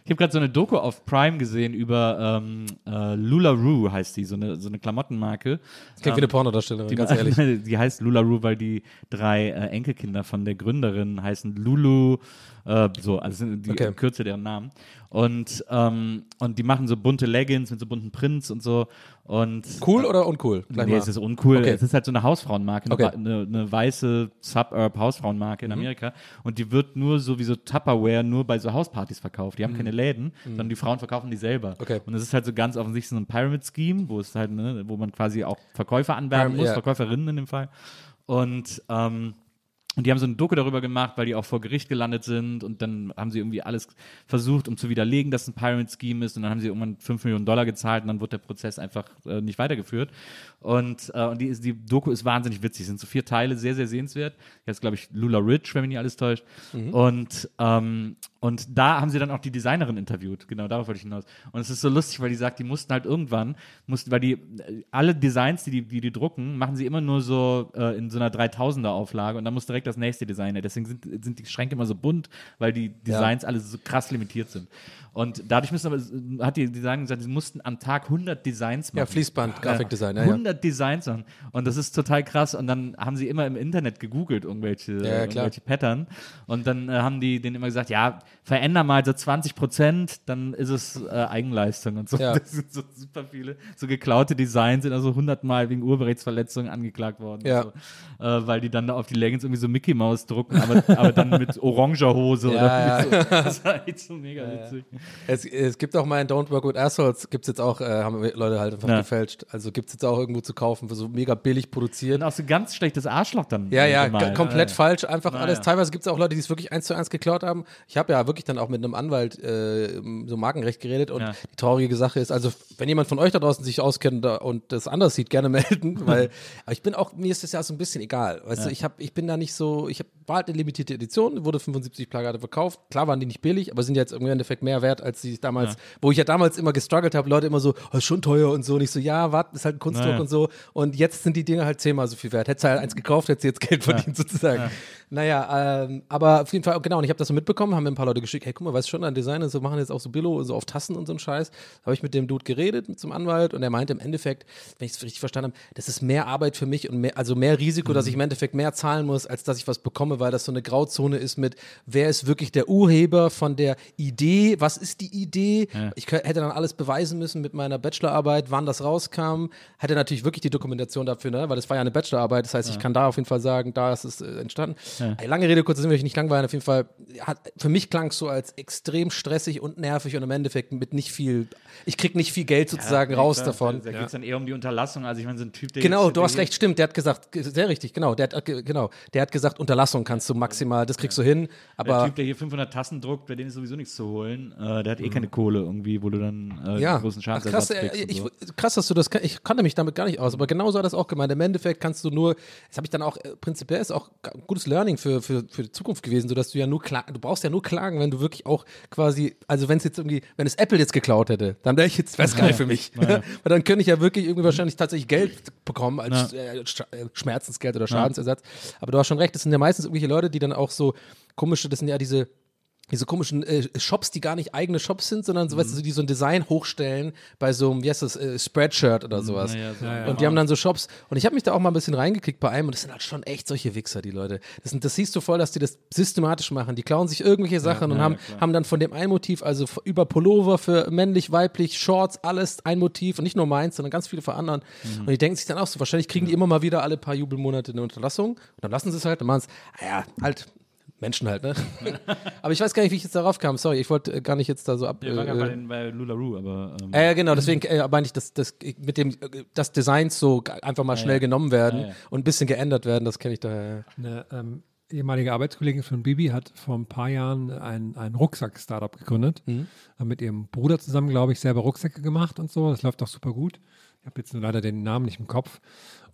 Ich habe gerade so eine Doku auf Prime gesehen über ähm, äh, LuLaRoe heißt die, so eine, so eine Klamottenmarke. Das klingt wie eine Pornodarstellerin, Die, ganz ehrlich. die heißt LuLaRoe, weil die drei äh, Enkelkinder von der Gründerin heißen Lulu, äh, so, also sind die Okay. Kürze deren Namen. Und, ähm, und die machen so bunte Leggings mit so bunten Prints und so. Und Cool oder uncool? Gleich nee, mal. es ist uncool. Okay. Es ist halt so eine Hausfrauenmarke, eine, Okay. eine, eine weiße Suburb-Hausfrauenmarke Mhm. in Amerika. Und die wird nur so wie so Tupperware nur bei so Hauspartys verkauft. Die haben keine Läden, sondern die Frauen verkaufen die selber. Mhm. Okay. Und es ist halt so ganz offensichtlich so ein Pyramid-Scheme, wo es halt, ne, wo man quasi auch Verkäufer anwerben muss, ja. Verkäuferinnen in dem Fall. Und ähm, und die haben so ein Doku darüber gemacht, weil die auch vor Gericht gelandet sind und dann haben sie irgendwie alles versucht, um zu widerlegen, dass es ein Pyramid Scheme ist und dann haben sie irgendwann 5 Millionen Dollar gezahlt und dann wurde der Prozess einfach äh, nicht weitergeführt. Und, äh, und die, ist- die Doku ist wahnsinnig witzig, es sind so vier Teile, sehr, sehr sehenswert. Jetzt glaube ich Lula Rich, wenn mich nicht alles täuscht. Und, ähm, und da haben sie dann auch die Designerin interviewt, genau darauf wollte ich hinaus. Und es ist so lustig, weil die sagt, die mussten halt irgendwann, mussten, weil die äh, alle Designs, die die, die, die drucken, machen sie immer nur so äh, in so einer 3000er Auflage und dann muss direkt das nächste Design her. Deswegen sind, sind die Schränke immer so bunt, weil die Designs alle so krass limitiert sind. Und dadurch müssen aber, hat die Design gesagt, sie mussten am Tag 100 Designs machen. Ja, Fließband, Grafikdesign, ja, ja. 100 Designs machen. Und das ist total krass. Und dann haben sie immer im Internet gegoogelt, irgendwelche, ja, klar. irgendwelche Pattern. Und dann äh, haben die denen immer gesagt, ja, veränder mal so 20 Prozent, dann ist es äh, Eigenleistung und so. Ja. Das sind so super viele, so geklaute Designs sind also 100 Mal wegen Urheberrechtsverletzungen angeklagt worden. Ja. So. äh, weil die dann da auf die Leggings irgendwie so Mickey Maus drucken, aber, aber dann mit oranger Hose oder Ja, so. Das war echt so mega witzig. Es, es gibt auch mal in Don't Work with Assholes, gibt es jetzt auch, äh, haben Leute halt einfach Ja. gefälscht. Also gibt es jetzt auch irgendwo zu kaufen, für so mega billig produziert. Und auch so ganz schlechtes Arschloch dann. Ja, äh, ja, g- komplett Ja. falsch, einfach Na, alles. Teilweise gibt es auch Leute, die es wirklich eins zu eins geklaut haben. Ich habe ja wirklich dann auch mit einem Anwalt äh, so Markenrecht geredet und die traurige Sache ist, also wenn jemand von euch da draußen sich auskennt und das anders sieht, gerne melden, weil aber ich bin auch, mir ist das ja so ein bisschen egal. Weißt du, ich, hab, ich bin da nicht so, ich hab, war halt eine limitierte Edition, wurde 75 Plakate verkauft. Klar waren die nicht billig, aber sind jetzt im Endeffekt mehr wert, als die damals, wo ich ja damals immer gestruggelt habe, Leute immer so, oh, ist schon teuer und so. Und ich so, ja, warte, ist halt ein Kunstdruck Naja. und so. Und jetzt sind die Dinge halt zehnmal so viel wert. Hättest du halt eins gekauft, hättest du jetzt Geld verdient sozusagen. Naja, ähm, aber auf jeden Fall, genau, und ich habe das so mitbekommen, haben mir ein paar Leute geschickt, hey, guck mal, weißt du schon, an Designer, so machen jetzt auch so Billo, so auf Tassen und so ein Scheiß. Habe ich mit dem Dude geredet, mit so einem Anwalt, und er meinte im Endeffekt, wenn ich es richtig verstanden habe, das ist mehr Arbeit für mich und mehr, also mehr Risiko, dass ich im Endeffekt mehr zahlen muss, als dass ich was bekomme, weil das so eine Grauzone ist mit, wer ist wirklich der Urheber von der Idee, was ist die Idee? Ich kö- hätte dann alles beweisen müssen mit meiner Bachelorarbeit, wann das rauskam. Hätte natürlich wirklich die Dokumentation dafür, ne? weil das war ja eine Bachelorarbeit, das heißt, ich kann da auf jeden Fall sagen, da ist es äh, entstanden. Ey, Lange Rede, kurzer Sinn, will ich nicht langweilen, auf jeden Fall, hat, für mich klang es so als extrem stressig und nervig und im Endeffekt mit nicht viel, ich krieg nicht viel Geld sozusagen raus klar, davon. Da geht es dann eher um die Unterlassung. Also ich meine, so ein Typ, der Genau, du hast der recht, stimmt. Der hat gesagt, ge- sehr richtig, genau. Der hat, ge- genau, der hat gesagt, Unterlassung kannst du maximal, das kriegst du hin. Der Aber Typ, der hier 500 Tassen druckt, bei dem ist sowieso nichts zu holen. Äh, der hat eh keine Kohle irgendwie, wo du dann äh, ja, großen Ach, Schadensersatz krass, äh, ich, so. krass, dass du das, ich kannte mich damit gar nicht aus, aber genau so hat das auch gemeint. Im Endeffekt kannst du nur, das habe ich dann auch, äh, prinzipiell ist auch gutes Learning für, für, für die Zukunft gewesen, sodass du ja nur klagen, du brauchst ja nur klagen, wenn du wirklich auch quasi, also wenn es jetzt irgendwie, wenn es Apple jetzt geklaut hätte, dann wäre ich jetzt, wäre geil für mich. Weil dann könnte ich ja wirklich irgendwie wahrscheinlich tatsächlich Geld bekommen als äh, äh, Schmerzensgeld oder Schadensersatz. Aber du hast schon recht, das sind ja meistens irgendwelche Leute, die dann auch so komische, das sind ja diese diese komischen äh, Shops, die gar nicht eigene Shops sind, sondern so, weißt du, die so ein Design hochstellen bei so einem, wie heißt das, äh, Spreadshirt oder sowas. ja, so. Und die haben dann so Shops. Und ich habe mich da auch mal ein bisschen reingeklickt bei einem und das sind halt schon echt solche Wichser, die Leute. Das, sind, das siehst du voll, dass die das systematisch machen. Die klauen sich irgendwelche Sachen und haben, haben dann von dem ein Motiv, also über Pullover für männlich, weiblich, Shorts, alles ein Motiv und nicht nur meins, sondern ganz viele von anderen. Und die denken sich dann auch so, wahrscheinlich kriegen die immer mal wieder alle paar Jubelmonate eine Unterlassung und dann lassen sie es halt und machen es, naja, halt Menschen halt, ne? aber ich weiß gar nicht, wie ich jetzt darauf kam. Sorry, ich wollte äh, gar nicht jetzt da so ab. Wir waren gerade äh, bei, den- bei Lularoo, aber ähm, äh, genau, deswegen äh, meine ich, dass das mit dem äh, dass Designs so einfach mal schnell genommen werden Ja, ja. und ein bisschen geändert werden, das kenne ich daher. Eine ähm, ehemalige Arbeitskollegin von Bibi hat vor ein paar Jahren ein, ein Rucksack-Startup gegründet. Hat mit ihrem Bruder zusammen, glaube ich, selber Rucksäcke gemacht und so. Das läuft auch super gut. Ich habe jetzt nur leider den Namen nicht im Kopf.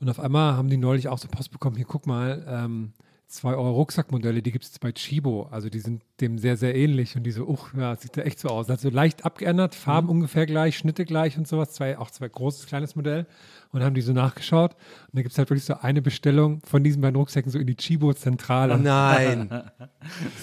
Und auf einmal haben die neulich auch so Post bekommen, hier guck mal, ähm, zwei Euro Rucksackmodelle, die gibt es bei Chibo. Also die sind dem sehr, sehr ähnlich. Und die so, uch, ja, sieht da echt so aus. Also leicht abgeändert, Farben ungefähr gleich, Schnitte gleich und sowas. Zwei, auch zwei großes, kleines Modell. Und haben die so nachgeschaut. Und da gibt es halt wirklich so eine Bestellung von diesen beiden Rucksäcken so in die Chibo-Zentrale. Nein.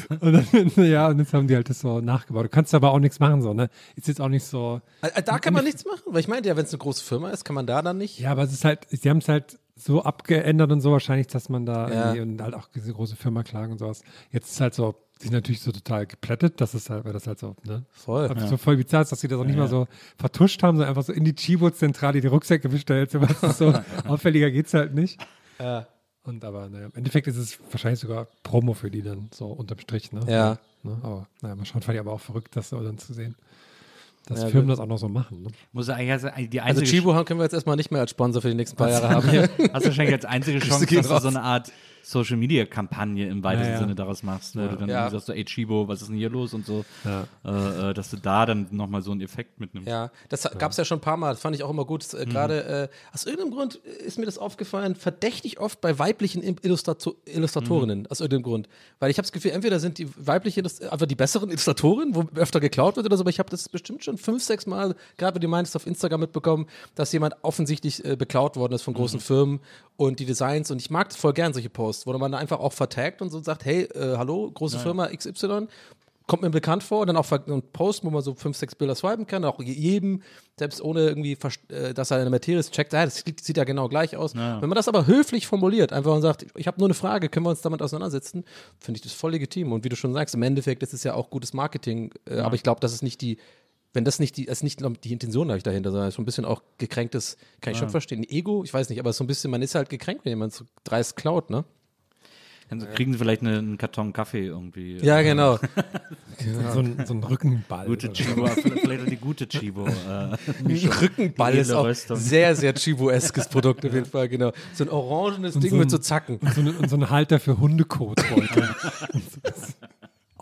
Und dann, ja, und jetzt haben die halt das so nachgebaut. Du kannst aber auch nichts machen, so, ne? Ist jetzt auch nicht so. Äh, da kann man nichts machen, weil ich meinte ja, wenn es eine große Firma ist, kann man da dann nicht. Ja, aber es ist halt, sie haben es halt so abgeändert und so wahrscheinlich, dass man da Ja. und halt auch diese große Firma klagen und sowas. Jetzt ist halt so, die sind natürlich so total geplättet, das ist halt, weil das halt so, ne? Voll. Aber So voll bizarr ist, dass sie das auch nicht mal so vertuscht haben, sondern einfach so in die Chibo-Zentrale die Rucksäcke bestellt. So, was so auffälliger geht's halt nicht. Und aber, naja, im Endeffekt ist es wahrscheinlich sogar Promo für die dann, so unterm Strich, ne? Ja. Ne? Aber, naja, mal schauen, fand ich aber auch verrückt, das so dann zu sehen. Dass Ja, Firmen das auch noch so machen, ne? muss er eigentlich als- die Also einzige haben- können wir jetzt erstmal nicht mehr als Sponsor für die nächsten paar Jahre haben. Hier. Hast du wahrscheinlich als einzige Chance, dass du so eine Art Social Media Kampagne im weitesten Ja, ja. Sinne daraus machst, wo du dann sagst, so, ey Chibo, was ist denn hier los und so, Ja. äh, äh, dass du da dann nochmal so einen Effekt mitnimmst. Ja, das gab es ja schon ein paar Mal. Das fand ich auch immer gut. Äh, Gerade äh, aus irgendeinem Grund ist mir das aufgefallen, verdächtig oft bei weiblichen Illustrato Illustratorinnen. Aus irgendeinem Grund. Weil ich habe das Gefühl, entweder sind die weiblichen einfach die besseren Illustratorinnen, wo öfter geklaut wird oder so, aber ich habe das bestimmt schon fünf, sechs Mal, gerade wenn du meinst, auf Instagram mitbekommen, dass jemand offensichtlich äh, beklaut worden ist von großen Firmen und die Designs. Und ich mag das voll gern, solche Posts, wo man einfach auch vertagt und so sagt, hey, äh, hallo, große Firma XY, kommt mir bekannt vor und dann auch ver- ein Post, wo man so fünf, sechs Bilder swipen kann, auch je- jedem, selbst ohne irgendwie, äh, dass er eine Materie ist, checkt, ah, das sieht, ja genau gleich aus. Wenn man das aber höflich formuliert, einfach und sagt, ich habe nur eine Frage, können wir uns damit auseinandersetzen, finde ich das voll legitim. Und wie du schon sagst, im Endeffekt ist es ja auch gutes Marketing, äh, aber ich glaube, das ist nicht die, wenn das nicht die, das ist nicht die Intention eigentlich dahinter, sondern so ein bisschen auch gekränktes, kann ich schon verstehen, ein Ego, ich weiß nicht, aber so ein bisschen, man ist halt gekränkt, wenn jemand so dreist klaut, ne? Dann kriegen sie vielleicht eine, einen Karton Kaffee irgendwie. Ja, genau. So, ein, so ein Rückenball. Gute Chibo, vielleicht auch die gute Chibo. Äh, Rückenball ist auch Röstung. sehr, sehr Chibo-eskes Produkt auf jeden Fall, genau. So ein orangenes Ding so mit ein- so Zacken. Und so, eine, und so ein Halter für Hundekotbeutel.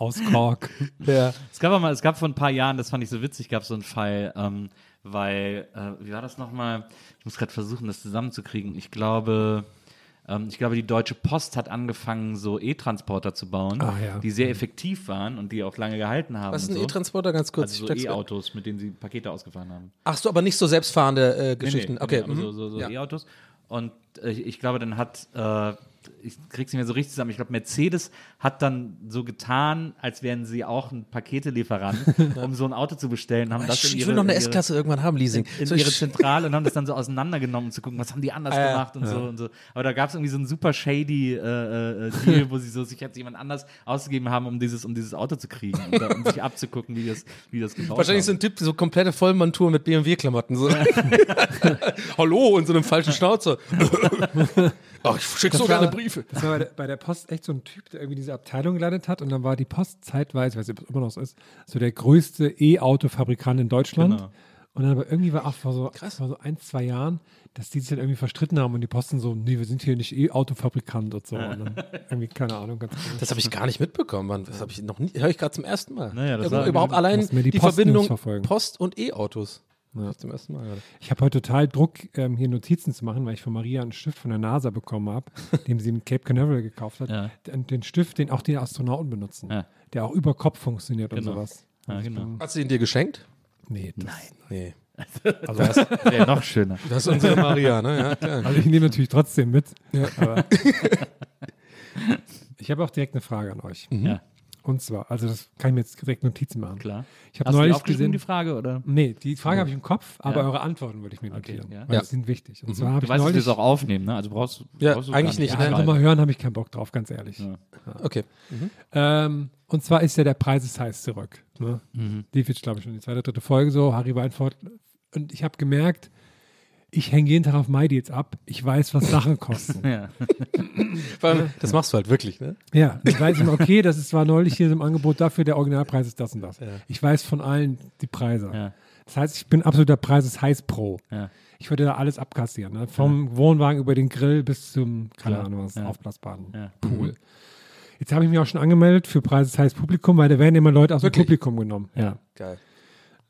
Aus Kork. Ja. Es gab mal, es gab vor ein paar Jahren, das fand ich so witzig, gab so einen Fall, ähm, weil, äh, wie war das nochmal? Ich muss gerade versuchen, das zusammenzukriegen. Ich glaube, ähm, ich glaube, die Deutsche Post hat angefangen, so E-Transporter zu bauen, Ah, ja. die sehr effektiv waren und die auch lange gehalten haben. Was ein so. E-Transporter, ganz kurz? Also so. E-Autos, mit denen sie Pakete ausgefahren haben. Ach so, aber nicht so selbstfahrende äh, Geschichten. Nee, nee, okay. aber mhm. so, so, so Ja. E-Autos. Und äh, ich glaube, dann hat, äh, ich krieg's nicht mehr so richtig zusammen. Ich glaube, Mercedes hat dann so getan, als wären sie auch ein Paketelieferant, um so ein Auto zu bestellen. Haben das in ich ihre, will noch eine in S-Klasse irgendwann haben, Leasing. in So, ihre Zentrale und haben das dann so auseinandergenommen, um zu gucken, was haben die anders Ah, ja. gemacht und so und so. Aber da gab es irgendwie so einen super shady äh, äh, Deal, wo sie so sich jetzt jemand anders ausgegeben haben, um dieses, um dieses Auto zu kriegen und da, um sich abzugucken, wie das, wie das gebaut Wahrscheinlich so haben. ein Typ, so komplette Vollmontur mit BMW-Klamotten. So. Hallo, und so einem falschen Schnauzer. Ach, ich schick so gerne Briefe. Das war bei der, bei der Post echt so ein Typ, der irgendwie diese Abteilung geleitet hat. Und dann war die Post zeitweise, ich weiß nicht, ob es immer noch so ist, so der größte E-Auto-Fabrikant in Deutschland. Genau. Und dann aber irgendwie war auch vor so, vor so ein, zwei Jahren, dass die sich dann irgendwie verstritten haben und die Posten so, nee, wir sind hier nicht E-Auto-Fabrikant und so. Und dann irgendwie, keine Ahnung. Das habe ich gar nicht mitbekommen, Mann. Das habe ich noch nie, höre ich gerade zum ersten Mal. Naja, das Über- war- überhaupt allein die, die Verbindung. Post und E-Autos. Ja. Zum ersten Mal. gerade. Ich habe heute total Druck, ähm, hier Notizen zu machen, weil ich von Maria einen Stift von der NASA bekommen habe, den sie in Cape Canaveral gekauft hat. Ja. Den, den Stift, den auch die Astronauten benutzen, Ja. der auch über Kopf funktioniert Genau. und sowas. Ja, genau. Hast du ihn dir geschenkt? Nee, das, Nee. also, das, Wäre noch schöner. Das ist unsere Maria, ne? Ja, klar. also ich nehme natürlich trotzdem mit. Aber ich habe auch direkt eine Frage an euch. Ja, Und zwar, also das kann ich mir jetzt direkt Notizen machen. klar. Ich habe Hast du die neulich aufgeschrieben, gesehen. die Frage, oder? Nee, die Frage habe ich im Kopf, aber Ja. eure Antworten würde ich mir Okay, notieren. ja. Weil Ja. die sind wichtig. Und zwar habe Du ich weißt, dass wir es auch aufnehmen, ne? Also brauchst, du- Ja, brauchst du eigentlich gar nicht, ne? einfach mal hören, habe ich keinen Bock drauf, ganz ehrlich. Ja. Okay. Ähm, und zwar ist ja der Preis ist heiß zurück. Ne? Mhm. Lief jetzt, glaube ich, schon die zweite, dritte Folge so, Harry Weinfurt. Und ich habe gemerkt, ich hänge jeden Tag auf MyDeals ab. Ich weiß, was Sachen kosten. Ja. Das machst du halt wirklich, ne? ja, ich weiß immer, okay, das ist, war neulich hier im Angebot dafür, der Originalpreis ist das und das. Ich weiß von allen die Preise. Ja. Das heißt, ich bin absoluter Preis ist heiß Pro. Ja. Ich würde da alles abkassieren. Ne? Vom Wohnwagen über den Grill bis zum, keine. Ahnung was, Ja. aufblasbaren Ja. Pool. Jetzt habe ich mich auch schon angemeldet für Preis ist heiß Publikum, weil da werden immer Leute aus Wirklich? dem Publikum genommen. Ja. Geil.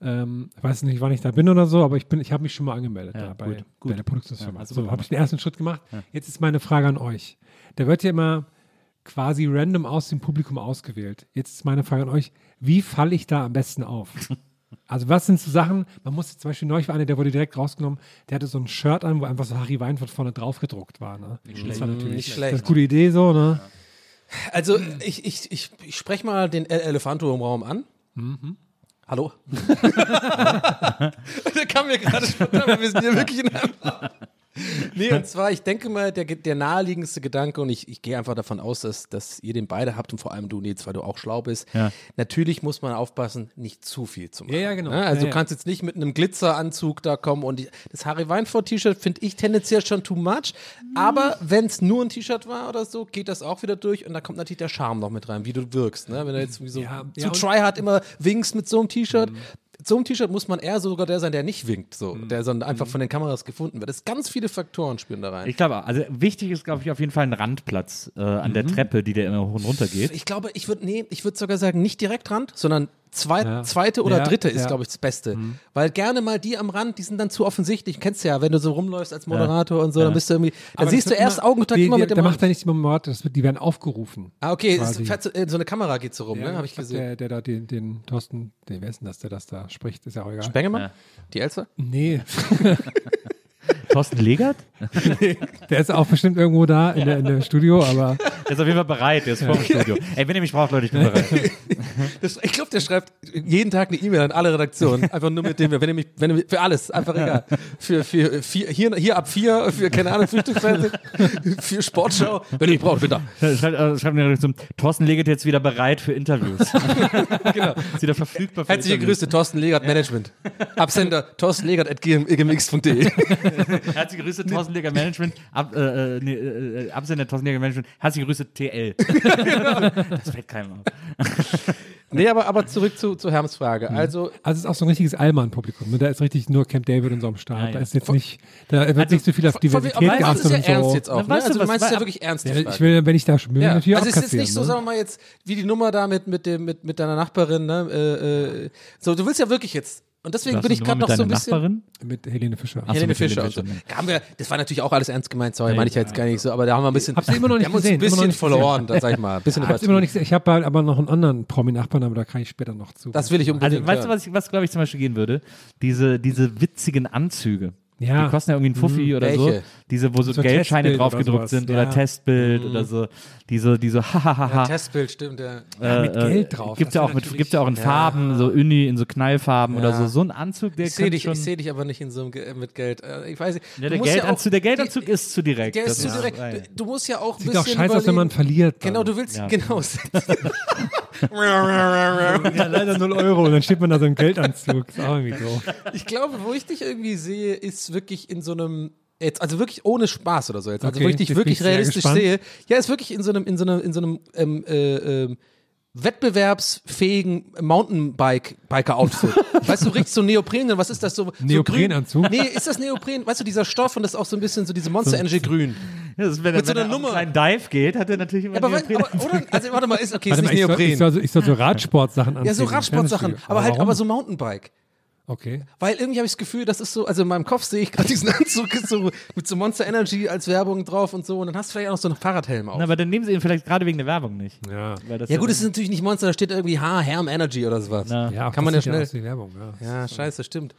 Ähm, ich weiß nicht, wann ich da bin oder so, aber ich bin, ich habe mich schon mal angemeldet Ja, da bei, gut, gut. bei der Produktionsfirma. Ja, du so habe ich den ersten Schritt gemacht. Jetzt ist meine Frage an euch. Da wird ja immer quasi random aus dem Publikum ausgewählt. Jetzt ist meine Frage an euch: Wie falle ich da am besten auf? Also was sind so Sachen, man muss zum Beispiel neulich war einer, der wurde direkt rausgenommen, der hatte so ein Shirt an, wo einfach so Harry Weinfurt vorne drauf gedruckt war. Ne? das war natürlich Nicht Das schlecht. ist eine gute Idee so, ne? Also, ich, ich, ich, ich spreche mal den El Elefanto im Raum an. Hallo? der kam mir gerade spontan, wir sind hier wirklich in einem Nee, und zwar, ich denke mal, der, der naheliegendste Gedanke, und ich, ich gehe einfach davon aus, dass, dass ihr den beide habt und vor allem du, Nils, weil du auch schlau bist. Ja. Natürlich muss man aufpassen, nicht zu viel zu machen. Ja, ja, genau. Ne? Also Ja, du kannst jetzt nicht mit einem Glitzeranzug da kommen und die, das Harry Weinfurt T-Shirt finde ich tendenziell schon too much. Aber wenn es nur ein T-Shirt war oder so, geht das auch wieder durch und da kommt natürlich der Charme noch mit rein, wie du wirkst. Ne? Wenn du jetzt so zu tryhard immer winkst mit so einem T-Shirt. So ein T-Shirt muss man eher sogar der sein, der nicht winkt, so, der sondern einfach von den Kameras gefunden wird. Das ganz viele Faktoren spielen da rein. Ich glaube, also wichtig ist, glaube ich, auf jeden Fall ein Randplatz äh, an der Treppe, die der immer hoch und runter geht. Ich glaube, ich würde, nee, ich würde sogar sagen, nicht direkt Rand, sondern zwei, Ja. zweite oder Ja, dritte ist, ja. glaube ich, das Beste. Weil gerne mal die am Rand, die sind dann zu offensichtlich. Kennst du ja, wenn du so rumläufst als Moderator und so, dann bist du irgendwie, dann Aber siehst du erst immer- Augenkontakt die, immer mit dem Der macht da nicht immer wird, die werden aufgerufen. Ah, okay, quasi. fährt so, so eine Kamera geht so rum, ne? Habe ich gesehen. Der, der da den, den Thorsten, der, wer ist denn das, der das da spricht, ist ja auch egal. Spengemann? Die Elster? Nee, Thorsten Legert? der ist auch bestimmt irgendwo da in der, in der Studio, aber Der ist auf jeden Fall bereit, der ist vor dem Studio. Ey, wenn ihr mich braucht, Leute, ich bin bereit. Das, ich glaube, der schreibt jeden Tag eine E-Mail an alle Redaktionen. Einfach nur mit dem, wenn er mich, wenn er mich, für alles, einfach egal. Für, für vier, hier, hier ab vier, für, keine Ahnung, Frühstücksfernsehen, für Sportschau. Wenn ihr mich braucht, bitte. Schreibt, äh, schreibt mir zum Thorsten Legert jetzt wieder bereit für Interviews. Genau. ist wieder verfügbar für Herzliche Interviews. Grüße, Thorsten Legert Management. Absender thorstenlegert.gmx.de. Herzliche Grüße, Thorsten Management. Ab, äh, äh, nee, äh, Absender Thorsten Management. Herzliche Grüße, TL. das fällt keinem auf. Nee, aber, aber zurück zu, zu Herms Frage. Also, also es ist auch so ein richtiges Allmann-Publikum. Ne? Da ist richtig nur Camp David und so am Start. Ah, ja. Da ist jetzt nicht, da wird Also, nicht so viel auf von, Diversität das geachtet ist ja und so. ernst jetzt auch. Na, Ne? weißt du Also, du meinst weil- ja wirklich ernst. Ja, ich will, wenn ich da schon bin, Ja, natürlich also es ist abkassieren, nicht so, ne? sagen wir mal jetzt, wie die Nummer da mit, mit, dem, mit, mit deiner Nachbarin, ne? Äh, äh, so, du willst ja wirklich jetzt. Und deswegen Hast bin ich gerade noch so ein mit bisschen. Nachbarin? Mit Helene Fischer. Ach so, Helene mit Helene Fischer und so. Fischer, ne. Da haben wir, das war natürlich auch alles ernst gemeint, sorry, meine ich jetzt gar nicht so, aber da haben wir ein bisschen. Hab's immer noch nicht haben uns gesehen, ein immer noch bisschen nicht gesehen. verloren, da sag ich mal. Ein bisschen Ich hab's immer noch nicht gesehen. Ich habe aber noch einen anderen Promi-Nachbarn, aber da kann ich später noch zu. Das will ich unbedingt. Also, weißt du, was, ich, was glaube ich zum Beispiel gehen würde? Diese, diese witzigen Anzüge. Ja. Die kosten ja irgendwie ein Fuffi oder so. Welche? Diese, wo so, So Geldscheine Testbild drauf oder gedruckt sowas. sind Ja. oder Testbild oder so. Die so, die so, hahaha. Testbild, stimmt, ja. äh, mit Geld drauf. Gibt ja auch mit, gibt's ja auch in Farben, so Uni, in so Knallfarben oder so. So ein Anzug, der Ich sehe dich, schon. ich seh dich aber nicht in so einem Ge mit Geld. Äh, Ich weiß nicht. ja, der, Geldanzug, auch- der Geldanzug die- ist zu direkt. Der ist Das zu direkt. ja. Du, du musst ja auch ein Sieht bisschen auch scheiße aus, wenn man verliert. dann. Genau, du willst, Ja. genau. Ja, leider 0 Euro und dann steht man da so im Geldanzug. Ist auch irgendwie doof. Ich glaube, wo ich dich irgendwie sehe, ist wirklich in so einem jetzt also wirklich ohne Spaß oder so jetzt. Also Okay, wo ich dich jetzt bin wirklich ich realistisch sehe. Ja, ist wirklich in so einem in so einem in so einem ähm, äh, ähm, wettbewerbsfähigen Mountainbike-Biker-Outfit. weißt du, richtig so Neopren, was ist das so? Neoprenanzug? So nee, ist das Neopren? Weißt du, dieser Stoff und das ist auch so ein bisschen so diese Monster Energy grün. Ja, das, wenn Mit er, so wenn er einer Nummer. kleinen Dive geht, hat er natürlich immer Ja, aber, Neopren- aber oder, also warte mal, ist okay, Warte ist mal, nicht ich, soll, Neopren. ich, soll, so- ich soll so Radsportsachen anziehen. ja, so Radsportsachen, Fernstudio. aber halt aber so Mountainbike. Okay. Weil irgendwie habe ich das Gefühl, das ist so, also in meinem Kopf sehe ich gerade diesen Anzug so mit so Monster Energy als Werbung drauf und so und dann hast du vielleicht auch noch so einen Fahrradhelm auf. Na, aber dann nehmen sie ihn vielleicht gerade wegen der Werbung nicht. Ja. Weil das ja gut, es ist natürlich nicht Monster, da steht irgendwie H, Herm Energy oder sowas. Na. Ja, Kann man ja schnell- ja. Ja, scheiße, stimmt.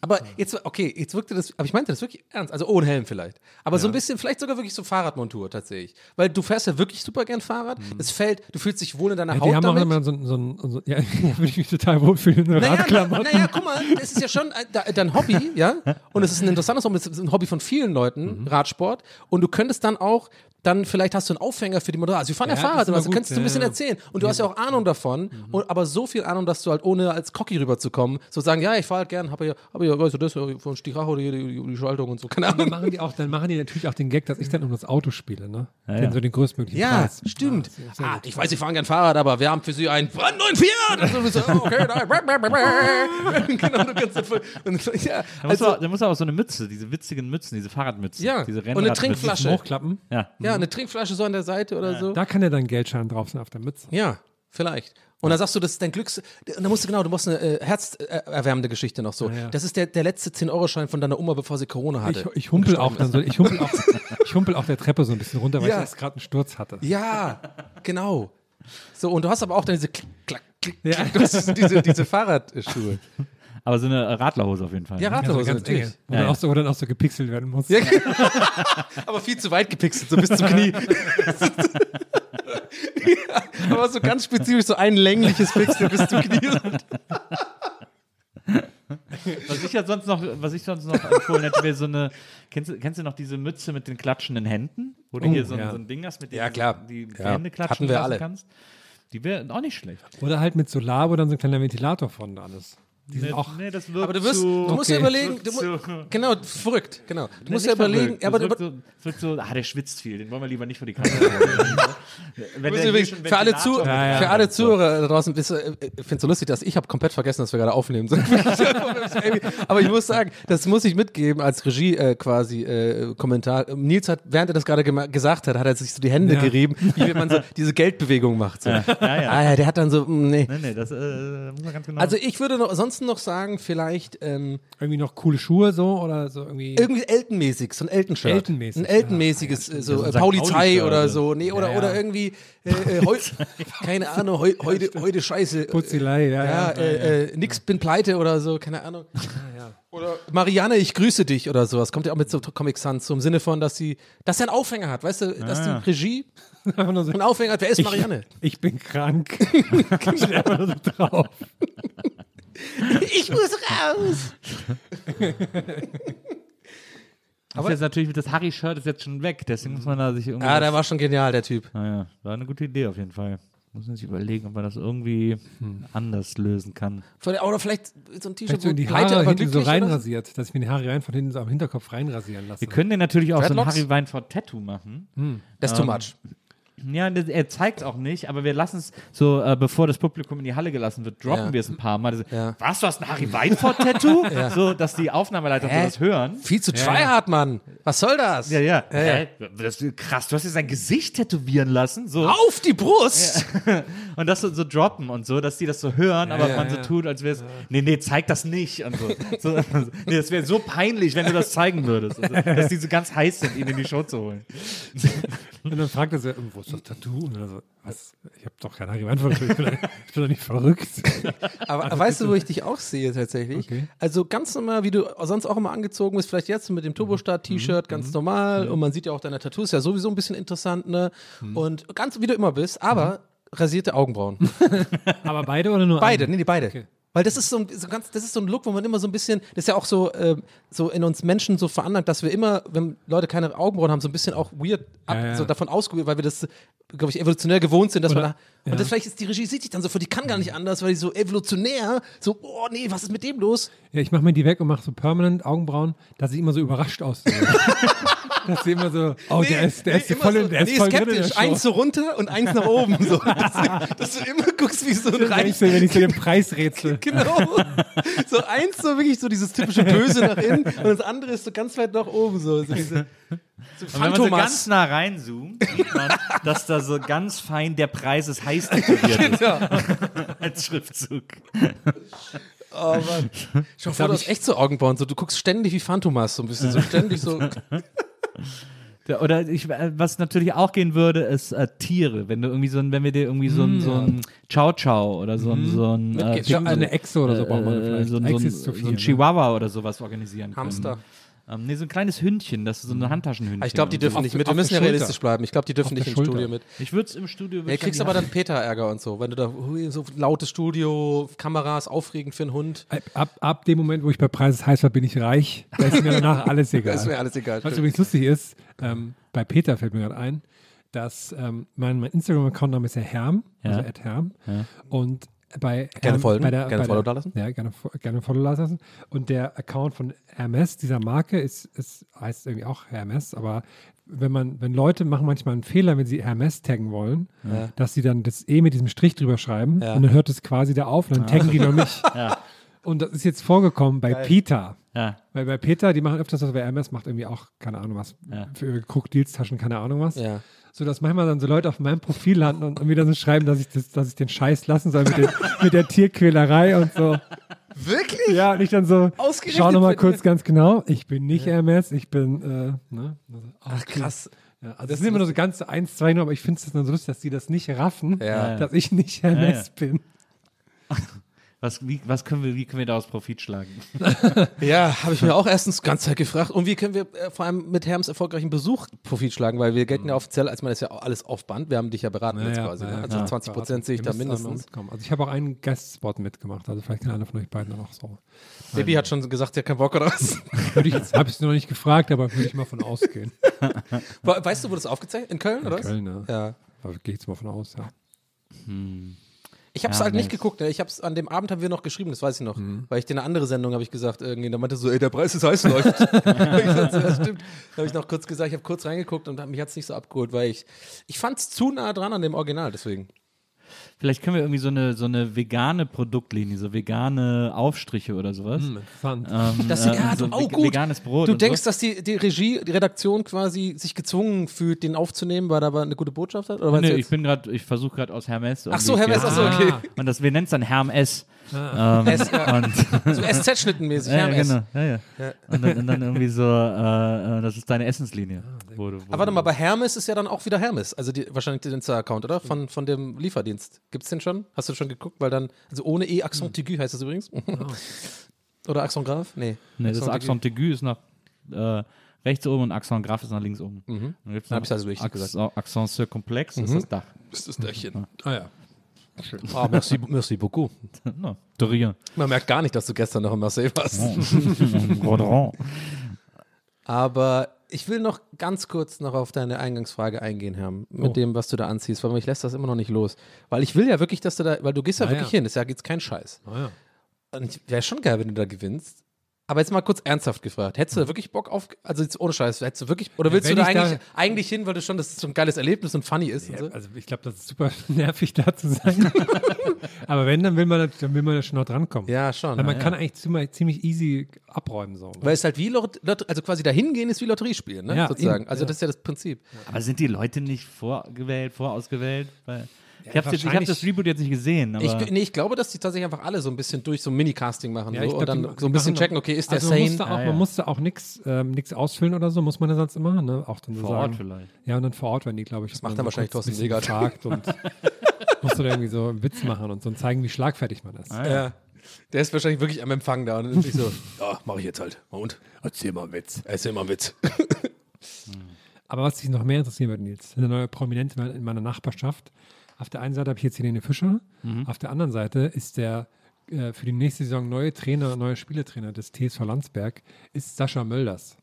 Aber jetzt, okay, jetzt wirkte das, aber ich meinte das wirklich ernst, also ohne Helm vielleicht. Aber so ein bisschen, vielleicht sogar wirklich so Fahrradmontur tatsächlich. Weil du fährst ja wirklich super gern Fahrrad, es fällt, du fühlst dich wohl in deiner Ja, Haut die haben auch damit. immer so, so, so, so ja, würde ich mich total wohlfühlen Naja, na, naja, guck mal, das ist ja schon äh, dein Hobby, ja? Und es ist ein interessantes Hobby, es ist ein Hobby von vielen Leuten, Mhm. Radsport. Und du könntest dann auch, dann vielleicht hast du einen Aufhänger für die Motorrad. Also wir fahren ja, Ja, das Fahrrad ist oder immer so, gut, könntest du ein ja, bisschen ja. erzählen. Und du hast ja auch Ahnung davon, und, aber so viel Ahnung, dass du halt ohne als Cocky rüberzukommen, so sagen, ja, ich fahre halt gern, habe ja, hab ja, weißt du, das äh, von Stichracho, die, die, die Schaltung und so, keine Dann Ahnung. machen die auch, dann machen die natürlich auch den Gag, dass ich dann um das Auto spiele, ne? ja. Den, so den größtmöglichen Ja, Preis. stimmt. Ja, ah, ich weiß, Sie fahren gern Fahrrad, aber wir haben für Sie einen brandneuen Fiat. Und so, oh, okay, da, genau, du kannst das voll, und, ja, Da muss, also, da muss auch so eine Mütze, diese witzigen Mützen, diese Fahrradmützen. Ja, diese und eine. Trinkflasche. Hochklappen. Ja. ja, eine Trinkflasche so an der Seite oder so. Da kann ja dann Geldschein drauf sein auf der Mütze. Ja, vielleicht. Und dann sagst du, das ist dein Glücks... Und dann musst du genau, du musst eine äh, herzerwärmende Geschichte noch so. Ja, ja. Das ist der, der letzte 10-Euro-Schein von deiner Oma, bevor sie Corona Ich, hatte. ich humpel auch dann so, ich humpel auch, ich humpel auch der Treppe so ein bisschen runter, weil Ja. ich jetzt gerade einen Sturz hatte. Ja, genau. So, und du hast aber auch dann diese Klick, Klack, Klick. Klick, du hast diese, diese Fahrradschuhe. Aber so eine Radlerhose auf jeden Fall. Ja, ne? Also Radlerhose ganz natürlich. enge. Wo, Ja, dann ja. auch so, wo dann auch so gepixelt werden muss. Ja, aber viel zu weit gepixelt, so bis zum Knie. ja, aber so ganz spezifisch, so ein längliches Pixel bis zum Knie. Was ich ja sonst noch, was ich sonst noch empfohlen hätte, wäre so eine. Kennst du, kennst du noch diese Mütze mit den klatschenden Händen? Wo du Oh, hier so, ein- ja. so ein Ding hast, mit dem Ja, du klar. die Ja, Hände klatschen hatten wir lassen alle. kannst? Die wäre auch nicht schlecht. Oder halt mit Solar, wo dann so ein kleiner Ventilator vorne dran ist. Die sind auch. nee, das wirkt Aber du, wirst, zu, du musst ja Okay. überlegen, du mu genau, verrückt, genau. Du Nee, musst ja überlegen, aber du, wirkt so, das wirkt so, ah, der schwitzt viel, den wollen wir lieber nicht vor die Kamera. Wenn Du übrigens, schon für alle, Zu Ja, ja. für alle Zuhörer da draußen, äh, ich finde es so lustig, dass ich habe komplett vergessen, dass wir gerade aufnehmen. Aber ich muss sagen, das muss ich mitgeben als Regie äh, quasi äh, Kommentar. Nils hat, während er das gerade gesagt hat, hat er sich so die Hände Ja. gerieben, wie wenn man so diese Geldbewegung macht. So. ja, ja. Ah ja, der hat dann so, mm, nee. Nee, nee, das äh, muss man ganz genau. Also ich würde noch, ansonsten noch sagen, vielleicht ähm, Irgendwie noch coole Schuhe so oder so irgendwie. irgendwie Elton-mäßig, so ein Elton-Shirt. Elton-mäßig, Ein Elton-mäßiges, äh, so so äh, Pauli-Shirt. oder so. Nee, oder, Ja, ja. oder irgendwie, äh, äh, heu, keine Ahnung, heu, heute, heute Scheiße. Putzelei, ja, Ja, ja. äh, äh, nix bin pleite oder so, keine Ahnung. Oder Marianne, ich grüße dich oder sowas. Kommt ja auch mit so Comic Sans, so im Sinne von, dass sie, dass er einen Aufhänger hat, weißt du, dass die ja. Regie einen Aufhänger hat. Wer ist Marianne? ich bin krank. Nur so drauf. Ich muss raus. das ist jetzt natürlich das Harry-Shirt ist jetzt schon weg, deswegen muss man da sich irgendwie. Ah, der war schon genial, der Typ. Naja, war eine gute Idee auf jeden Fall. Muss man sich überlegen, ob man das irgendwie anders lösen kann. Oder vielleicht so ein T-Shirt, so in die Haare aber hinten so reinrasiert, dass ich mir die Haare rein von hinten so am Hinterkopf reinrasieren lasse. Wir können den natürlich auch so ein? Harry Weinfurt-Tattoo machen. Das ist too much. Ja, er zeigt auch nicht, aber wir lassen es so, äh, bevor das Publikum in die Halle gelassen wird, droppen Ja. wir es ein paar Mal. Das- Ja. Was, du hast ein Harry Weinfurt-Tattoo? So, dass die Aufnahmeleiter so das hören. Viel zu tryhard, Mann. Was soll das? Ja, ja. Ja, ja. Hä? Das krass, du hast jetzt sein Gesicht tätowieren lassen. So. Auf die Brust! Und das so, so droppen und so, dass die das so hören, aber ja, man so ja. tut, als wäre es. Nee, nee, zeig das nicht. Und so. so nee, das wäre so peinlich, wenn du das zeigen würdest. Also, dass die so ganz heiß sind, ihn in die Show zu holen. Und dann fragt er so, wo ist das Tattoo? Und dann so, was? Ich habe doch keine Haare ich, bin doch- ich bin doch nicht verrückt. Aber weißt du, wo ich dich auch sehe tatsächlich? Okay. Also ganz normal, wie du sonst auch immer angezogen bist, vielleicht jetzt mit dem Turbostart-T-Shirt, ganz normal. Und man sieht ja auch deine Tattoos, ja sowieso ein bisschen interessant, ne? Und ganz wie du immer bist, aber rasierte Augenbrauen. Aber beide oder nur Beide, eine? nee, die beide. Okay. Weil das ist so ein, so ganz, das ist so ein Look, wo man immer so ein bisschen, das ist ja auch so, äh, so in uns Menschen so veranlagt, dass wir immer, wenn Leute keine Augenbrauen haben, so ein bisschen auch weird ab, Ja, ja. so davon ausgeht, weil wir das, glaube ich, evolutionär gewohnt sind, dass Oder- man da, ja. und das vielleicht ist die Regie sieht sich dann so vor, die kann gar nicht anders, weil die so evolutionär, so, oh nee, was ist mit dem los? Ja, ich mache mir die weg und mache so permanent Augenbrauen, dass ich immer so überrascht aussehe. dass sie immer so, oh, der ist, der ist immer voll, so, der ist nee, voll drin skeptisch. Show. Eins so runter und eins nach oben. So. Dass, dass du immer guckst, wie so ein ich, so, wenn ich so den Preis rätsel. Genau. So eins so wirklich so dieses typische Böse nach innen und das andere ist so ganz weit nach oben. So, so diese, so wenn man so ganz nah reinzoomt, sieht man, dass da so ganz fein der Preis ist heiß tätowiert ist. Ja. Als Schriftzug. Oh Mann. Schau vor, du hast echt so Augenbrauen. So, du guckst ständig wie Phantomas, so ein bisschen. So ständig so. Oder ich, äh, was natürlich auch gehen würde, ist äh, Tiere. Wenn du irgendwie so ein, wenn wir dir irgendwie so ein, so ein Chow Chow oder so ein, so ein, äh, Eine Echse oder so braucht man äh, vielleicht. so, ein- so, ein, so ein ne? Chihuahua oder sowas organisieren können. Hamster. Ähm, nee, so ein kleines Hündchen, das ist so ein Handtaschenhündchen. Ah, Ich glaube, die und so. dürfen nicht mit. Wir müssen ja realistisch bleiben. Ich glaube, die dürfen Auf nicht ins Schulter. Studio mit. Ich würde es im Studio. Ja, ich kriegst aber dann Peter-Ärger und so. Wenn du da hui, so lautes Studio, Kameras, aufregend für einen Hund. Ab, ab dem Moment, wo ich bei Preis ist heiß war, bin ich reich. Da ist mir danach alles egal. Ist mir alles egal. Was übrigens lustig ist, ähm, bei Peter fällt mir gerade ein, dass ähm, mein, mein Instagram-Account-Name ist ja Herm, also Ja. at Herm. Und bei Gerne folgen, bei der, gerne bei Follow der, dalassen. Ja, gerne, gerne Follow dalassen. Und der Account von Hermes, dieser Marke, ist, ist, heißt irgendwie auch Hermes, aber wenn man, wenn Leute machen manchmal einen Fehler, wenn sie Hermes taggen wollen, dass sie dann das E mit diesem Strich drüber schreiben Ja. und dann hört es quasi da auf und dann taggen die noch mich. Und das ist jetzt vorgekommen bei Peter. Ja. Weil bei Peter, die machen öfters was, bei Hermes macht irgendwie auch, keine Ahnung was, Ja. für ihre Krokodilstaschen, keine Ahnung was. Ja. So dass manchmal dann so Leute auf meinem Profil landen und, dann so schreiben, dass ich, das, dass ich den Scheiß lassen soll mit, den, mit der Tierquälerei und so. Wirklich? Ja, und ich dann so, schau nochmal kurz ganz genau, ich bin nicht Hermes, ich bin, äh, ne? Also, Ach, krass. Ja, also das sind immer nur so ganz eins, zwei nur, aber ich finde es dann so lustig, dass die das nicht raffen, Ja. dass ich nicht Hermes bin. Was, wie, was können wir, wie können wir daraus Profit schlagen? Ja, habe ich mir auch erstens die ganze Zeit gefragt. Und wie können wir äh, vor allem mit Herms erfolgreichen Besuch Profit schlagen? Weil wir gelten ja offiziell, als man das ja alles auf Band. Wir haben dich ja beraten jetzt quasi. ne? Also 20 Prozent sehe ich da noch mindestens. Also ich habe auch einen Guest-Spot mitgemacht, also vielleicht kann einer von euch beiden auch so. Baby hat schon gesagt, hat keinen Bock oder was? Würde ich jetzt, habe ich noch nicht gefragt, aber würde ich mal von ausgehen. We- weißt du, wo das aufgezeichnet? In Köln, oder was? Köln, ja. Ja. Aber gehe jetzt mal von aus, ja. Ich habe es Ja, halt nicht geguckt. Ne? Ich habe es an dem Abend haben wir noch geschrieben, das weiß ich noch, Mhm. weil ich dir eine andere Sendung habe ich gesagt irgendwie, da meinte so, ey, der Preis ist heiß läuft. ich so, ja, stimmt. Da habe ich noch kurz gesagt, ich habe kurz reingeguckt und mich hat es nicht so abgeholt, weil ich ich fand es zu nah dran an dem Original, deswegen. Vielleicht können wir irgendwie so eine, so eine vegane Produktlinie, so vegane Aufstriche oder sowas. Interessant. Ähm, Das, äh, ja, so du, ein oh, gut. veganes Brot. Du denkst, so. dass die, die Regie, die Redaktion quasi sich gezwungen fühlt, den aufzunehmen, weil er aber eine gute Botschaft hat? Oder Nee, ich bin gerade, ich versuche gerade aus Hermes. Ach so, Hermes, ach so, okay. Und das, wir nennen es dann Herm Ähm, S, ja. und, So SZ-Schnittenmäßig, ja, ja, genau. Ja, ja. Und, dann, und dann irgendwie so, äh, äh, das ist deine Essenslinie. Wo du, wo Aber warte mal, bei Hermes ist ja dann auch wieder Hermes. Also die, wahrscheinlich der Insta-Account, oder? Von, von dem Lieferdienst. Gibt's den schon? Hast du schon geguckt? Weil dann, also ohne E, Accent aigu heißt das übrigens. oder Accent grave? Nee. Nee, das Accent Accent aigu ist nach äh, rechts oben und Accent grave ist nach links oben. Mhm. Dann gibt's Dann hab noch ich's also richtig Accent, Accent circomplex ist das Dach. ist das Dächchen. Ah ja. Ah, merci, merci beaucoup. no, de rien. Man merkt gar nicht, dass du gestern noch in Marseille warst. Aber ich will noch ganz kurz noch auf deine Eingangsfrage eingehen, Herr, mit Oh. dem, was du da anziehst, weil mich lässt das immer noch nicht los. Weil ich will ja wirklich, dass du da, weil du gehst ja Ah, wirklich ja. hin, ist ja jetzt kein Scheiß. Ah, ja. Und wäre schon geil, wenn du da gewinnst. Aber jetzt mal kurz ernsthaft gefragt. Hättest du da wirklich Bock auf, also jetzt ohne Scheiß, hättest du wirklich, oder Ja, willst du wenn da ich da- eigentlich, eigentlich hin, weil du schon, dass es so ein geiles Erlebnis und funny ist und so? Also ich glaube, das ist super nervig da zu sein. Aber wenn, dann will man, dann will man ja schon noch drankommen. Ja, schon. Weil man ja. kann eigentlich ziemlich, ziemlich easy abräumen. So. Weil es halt wie, Lot Lot also quasi dahin gehen ist wie Lotterie spielen, ne? Ja, sozusagen. eben, Also ja. das ist ja das Prinzip. Aber sind die Leute nicht vorgewählt, vorausgewählt? Weil ich habe hab das Reboot jetzt nicht gesehen. Aber Ich, nee, ich glaube, dass die tatsächlich einfach alle so ein bisschen durch so ein Mini-Casting machen Ja, so, ich und glaub, dann so ein bisschen checken, okay, ist der also man sane? musste auch, Ah, ja. man musste auch nichts ähm, nix ausfüllen oder so, muss man ja sonst immer, ne? Auch dann so vor sagen. Ort vielleicht. Ja, und dann vor Ort werden die, glaube ich. Das macht dann wahrscheinlich Thorsten Segert. Und Musst du da irgendwie so einen Witz machen und so und zeigen, wie schlagfertig man ist. Ja. Der ist wahrscheinlich wirklich am Empfang da und dann ist so, ja, mach ich jetzt halt. Und? Erzähl mal einen Witz. Erzähl mal einen Witz. Aber was dich noch mehr interessieren wird, Nils, eine neue Prominenz in meiner Nachbarschaft. Auf der einen Seite habe ich jetzt Helene Fischer, auf der anderen Seite ist der äh, für die nächste Saison neue Trainer, neue Spielertrainer des TSV Landsberg, ist Sascha Mölders.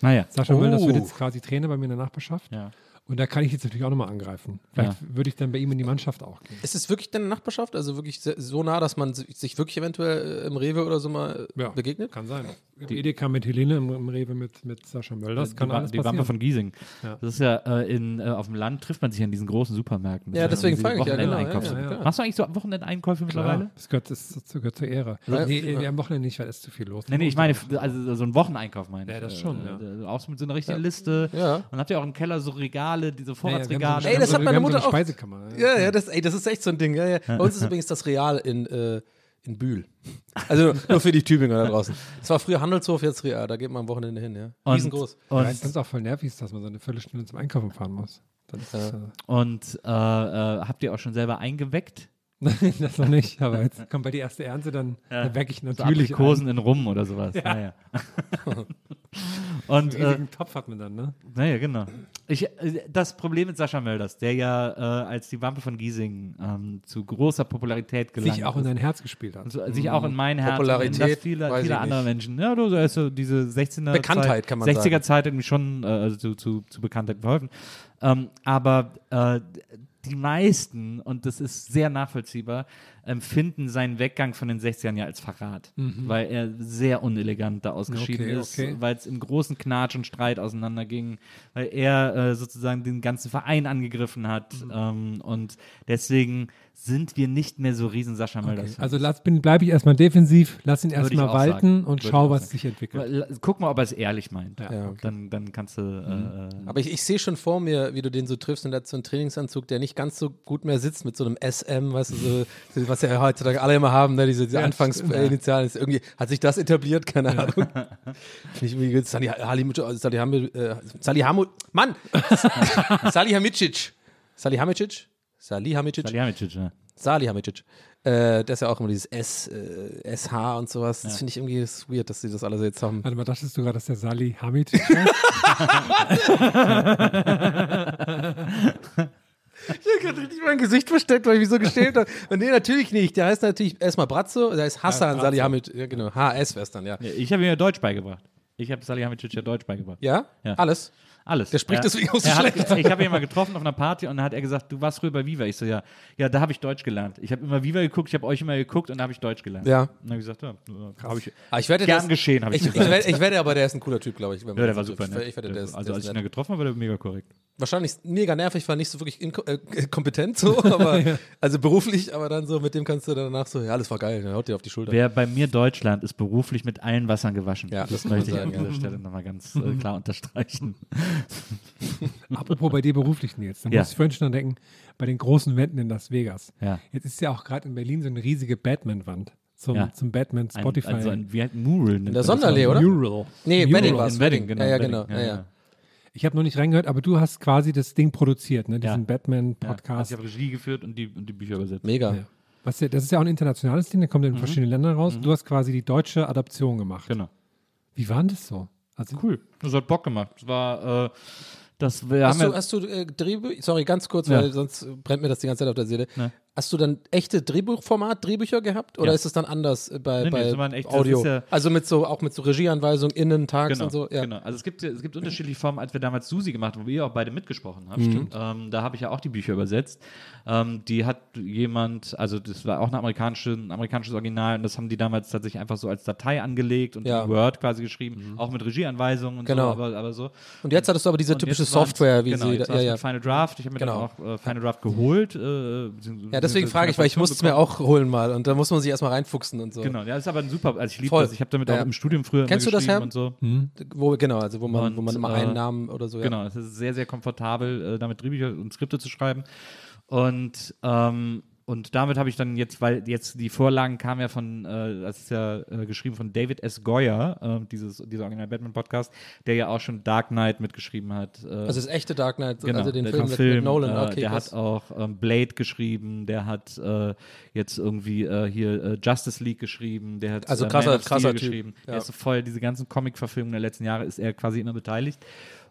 Naja. Sascha Mölders wird Oh. jetzt quasi Trainer bei mir in der Nachbarschaft. Ja. Und da kann ich jetzt natürlich auch nochmal angreifen. Vielleicht würde ich dann bei ihm in die Mannschaft auch gehen. Ist es wirklich deine Nachbarschaft? Also wirklich so nah, dass man si- sich wirklich eventuell äh, im Rewe oder so mal äh, begegnet? Kann sein. Die Edeka mit Helene im, im Rewe mit, mit Sascha Mölders. Kann die, alles die. Wampe von Giesing. Ja. Das ist ja äh, in, äh, auf dem Land trifft man sich an diesen großen Supermärkten. Ja, deswegen frage ich, ja, genau, Wochenendeinkäufe. ja, ja, ja. Machst du eigentlich so Wochenendeinkäufe mittlerweile? Das gehört, das, das gehört zur Ehre. Ja. nee, nee, am Wochenende nicht, weil es zu viel los. Nee, nee, ich meine, also so ein Wocheneinkauf meine ich. Ja, das schon, Äh, Auch so mit so einer richtigen Liste. Ja. Und habt ihr auch im Keller so Regale, diese wir haben Vorratsregale. so- Ey, das wir hat haben meine Mutter auch. Ja, ja, das, ey, das ist echt so ein Ding. Bei uns ist übrigens das Real in, äh, in Bühl. Also nur für die Tübinger da draußen. Es war früher Handelshof, jetzt Real. Da geht man am Wochenende hin, ja. Und- Riesengroß. Und, es sonst auch voll nervig dass man so eine Viertelstunde zum Einkaufen fahren muss. Das, ist, äh, und äh, äh, habt ihr auch schon selber eingeweckt? das noch nicht, aber jetzt kommt bei die erste Ernte, dann, dann wecke ich So natürlich Aprikosen in Rum oder sowas. Ja. ja. und einen äh, Topf hat man dann, ne? Naja, genau. Ich, äh, das Problem mit Sascha Mölders, der ja äh, als die Wampe von Giesing ähm, zu großer Popularität gelangt Sich auch in dein Herz gespielt hat. Also, sich auch in mein Herz Popularität, und in das viele, viele andere nicht. Menschen. Ja, du, also diese 16er Bekanntheit, Zeit, kann man 60er sagen. Zeit hat mir schon äh, also zu, zu, zu Bekanntheit verholfen. Ähm, aber äh, die meisten, und das ist sehr nachvollziehbar, empfinden seinen Weggang von den 60ern ja als Verrat, weil er sehr unelegant da ausgeschieden Okay, ist, okay. weil es im großen Knatsch und Streit auseinanderging, weil er äh, sozusagen den ganzen Verein angegriffen hat ähm, und deswegen sind wir nicht mehr so riesen Sascha Mölders. Also lass, bin, bleibe ich erstmal defensiv, lass ihn erstmal walten sagen. und Würde schau, was sagen. sich entwickelt. Guck mal, ob er es ehrlich meint. Ja, Ja, okay. Dann, dann kannst du. Äh, äh, Aber ich, ich sehe schon vor mir, wie du den so triffst und hat so einen Trainingsanzug, der nicht ganz so gut mehr sitzt mit so einem SM, weißt du, so, so, was ja heutzutage alle immer haben, ne? diese, diese Anfangsinitialen. Ist Irgendwie hat sich das etabliert, keine Ahnung. Finde ich irgendwie Salihamidzic, Salihamidzic, äh, Salihamo, Mann! Salihamidzic. Salihamidzic? Salihamidzic? Salihamidzic, ja. Salihamidzic. Äh, das ist ja auch immer dieses S, äh, SH und sowas. Das finde ich irgendwie das weird, dass sie das alle so jetzt haben. Warte mal, dachtest du gerade, dass der Sali Hamid war? Ich habe richtig mein Gesicht versteckt, weil ich mich so gestellt habe. Und nee, natürlich nicht. Der heißt natürlich erstmal Brazzo, der heißt Hassan Brazzo. Salihamidzic. Ja, genau. HS wäre es dann, ja. Ja, Ich habe ihm ja Deutsch beigebracht. Ich habe Salihamidzic ja Deutsch beigebracht. Ja? Ja. Alles? Alles. Der spricht Er- deswegen auch so er hat, schlecht. Ich habe ihn mal getroffen auf einer Party und dann hat er gesagt, du warst früher bei Viva. Ich so, ja, ja, da habe ich Deutsch gelernt. Ich habe immer Viva geguckt, ich habe euch immer geguckt und da habe ich Deutsch gelernt. Ja. Und dann habe ich gesagt, ja, habe ich. Ah, ich wette, Gern ist- geschehen, habe ich, Ich, ich, gesagt. ich wette aber, der ist ein cooler Typ, glaube ich. ja, der das war super nett. Ich wette, der ist, also der als ich ihn da getroffen habe, war der mega korrekt. Wahrscheinlich mega nervig, war nicht so wirklich äh, kompetent so, aber also beruflich, aber dann so, mit dem kannst du danach so, ja, alles war geil, dann haut dir auf die Schulter. Wer bei mir Deutschland ist beruflich mit allen Wassern gewaschen. Ja, das das möchte ich sagen, an dieser ja. Stelle nochmal ganz äh, klar unterstreichen. Apropos bei dir beruflich, Nils. Da Ja. muss ich vorhin schon dran denken, bei den großen Wänden in Las Vegas. Ja. Jetzt ist ja auch gerade in Berlin so eine riesige Batman-Wand zum, Ja. zum Batman Ein, Spotify. also ein, wie ein Mural. In der Sonderlee, oder? Mural. Nee, Mural. Wedding war es. In Wedding, genau. Ja, ja, genau. Ja, ja. Ich habe noch nicht reingehört, aber du hast quasi das Ding produziert, ne? diesen Ja. Batman-Podcast. Also ich habe Regie geführt und die, und die Bücher übersetzt. Mega. Ja. Was, das ist ja auch ein internationales Ding, der kommt in verschiedenen Ländern raus. Du hast quasi die deutsche Adaption gemacht. Genau. Wie war denn das so? Also, Cool. Das hat Bock gemacht. Das war, äh, das, wir Hast haben du, ja, hast du äh, Drehbücher, sorry, ganz kurz, Ja. weil sonst brennt mir das die ganze Zeit auf der Seele. Ne. Hast du dann echte Drehbuchformat, Drehbücher gehabt? Oder Ja. ist es dann anders äh, bei, Nee, nee, bei ein echtes- Audio? das ist ja- also mit so, auch mit so Regieanweisungen, Innentags Genau, und so? Ja. genau. Also es gibt, es gibt unterschiedliche Formen, als wir damals Susi gemacht haben, wo ihr auch beide mitgesprochen habt. Mhm. Stimmt. Ähm, da habe ich ja auch die Bücher übersetzt. Ähm, die hat jemand, also das war auch eine amerikanische, ein amerikanisches Original und das haben die damals tatsächlich einfach so als Datei angelegt und Ja. in Word quasi geschrieben, auch mit Regieanweisungen und Genau. so, aber, aber so. Und jetzt hattest du aber diese Und typische Software, wie genau, sie. jetzt Ja, war's ja. mit Final Draft. Ich habe mir Genau. dann auch äh, Final Draft geholt. Äh, ja, deswegen frage ich, weil ich musste es mir auch holen mal und da muss man sich erstmal reinfuchsen und so. Genau, ja, ist aber ein super, also ich liebe das. Ich habe damit Ja. auch im Studium früher Kennst immer du das, Herr? und so. Wo, genau, also wo man, Und, wo man immer äh, einen Namen oder so. Ja. Genau, es ist sehr, sehr komfortabel, äh, damit Drehbücher und Skripte zu schreiben. Und ähm, und damit habe ich dann jetzt, weil jetzt die Vorlagen kamen ja von, äh, das ist ja äh, geschrieben von David S. Goyer, äh, dieses, dieser Original Batman Podcast, der ja auch schon Dark Knight mitgeschrieben hat. Äh, Also das echte Dark Knight, Genau, also den der- Film, mit, Film, mit Nolan. Äh, okay, der krass. hat auch ähm, Blade geschrieben, der hat äh, jetzt irgendwie äh, hier Justice League geschrieben, der hat Also krasser- Man of Steel krasser Typ, geschrieben. ja. Der ist so voll, diese ganzen Comic-Verfilmungen der letzten Jahre ist er quasi immer beteiligt.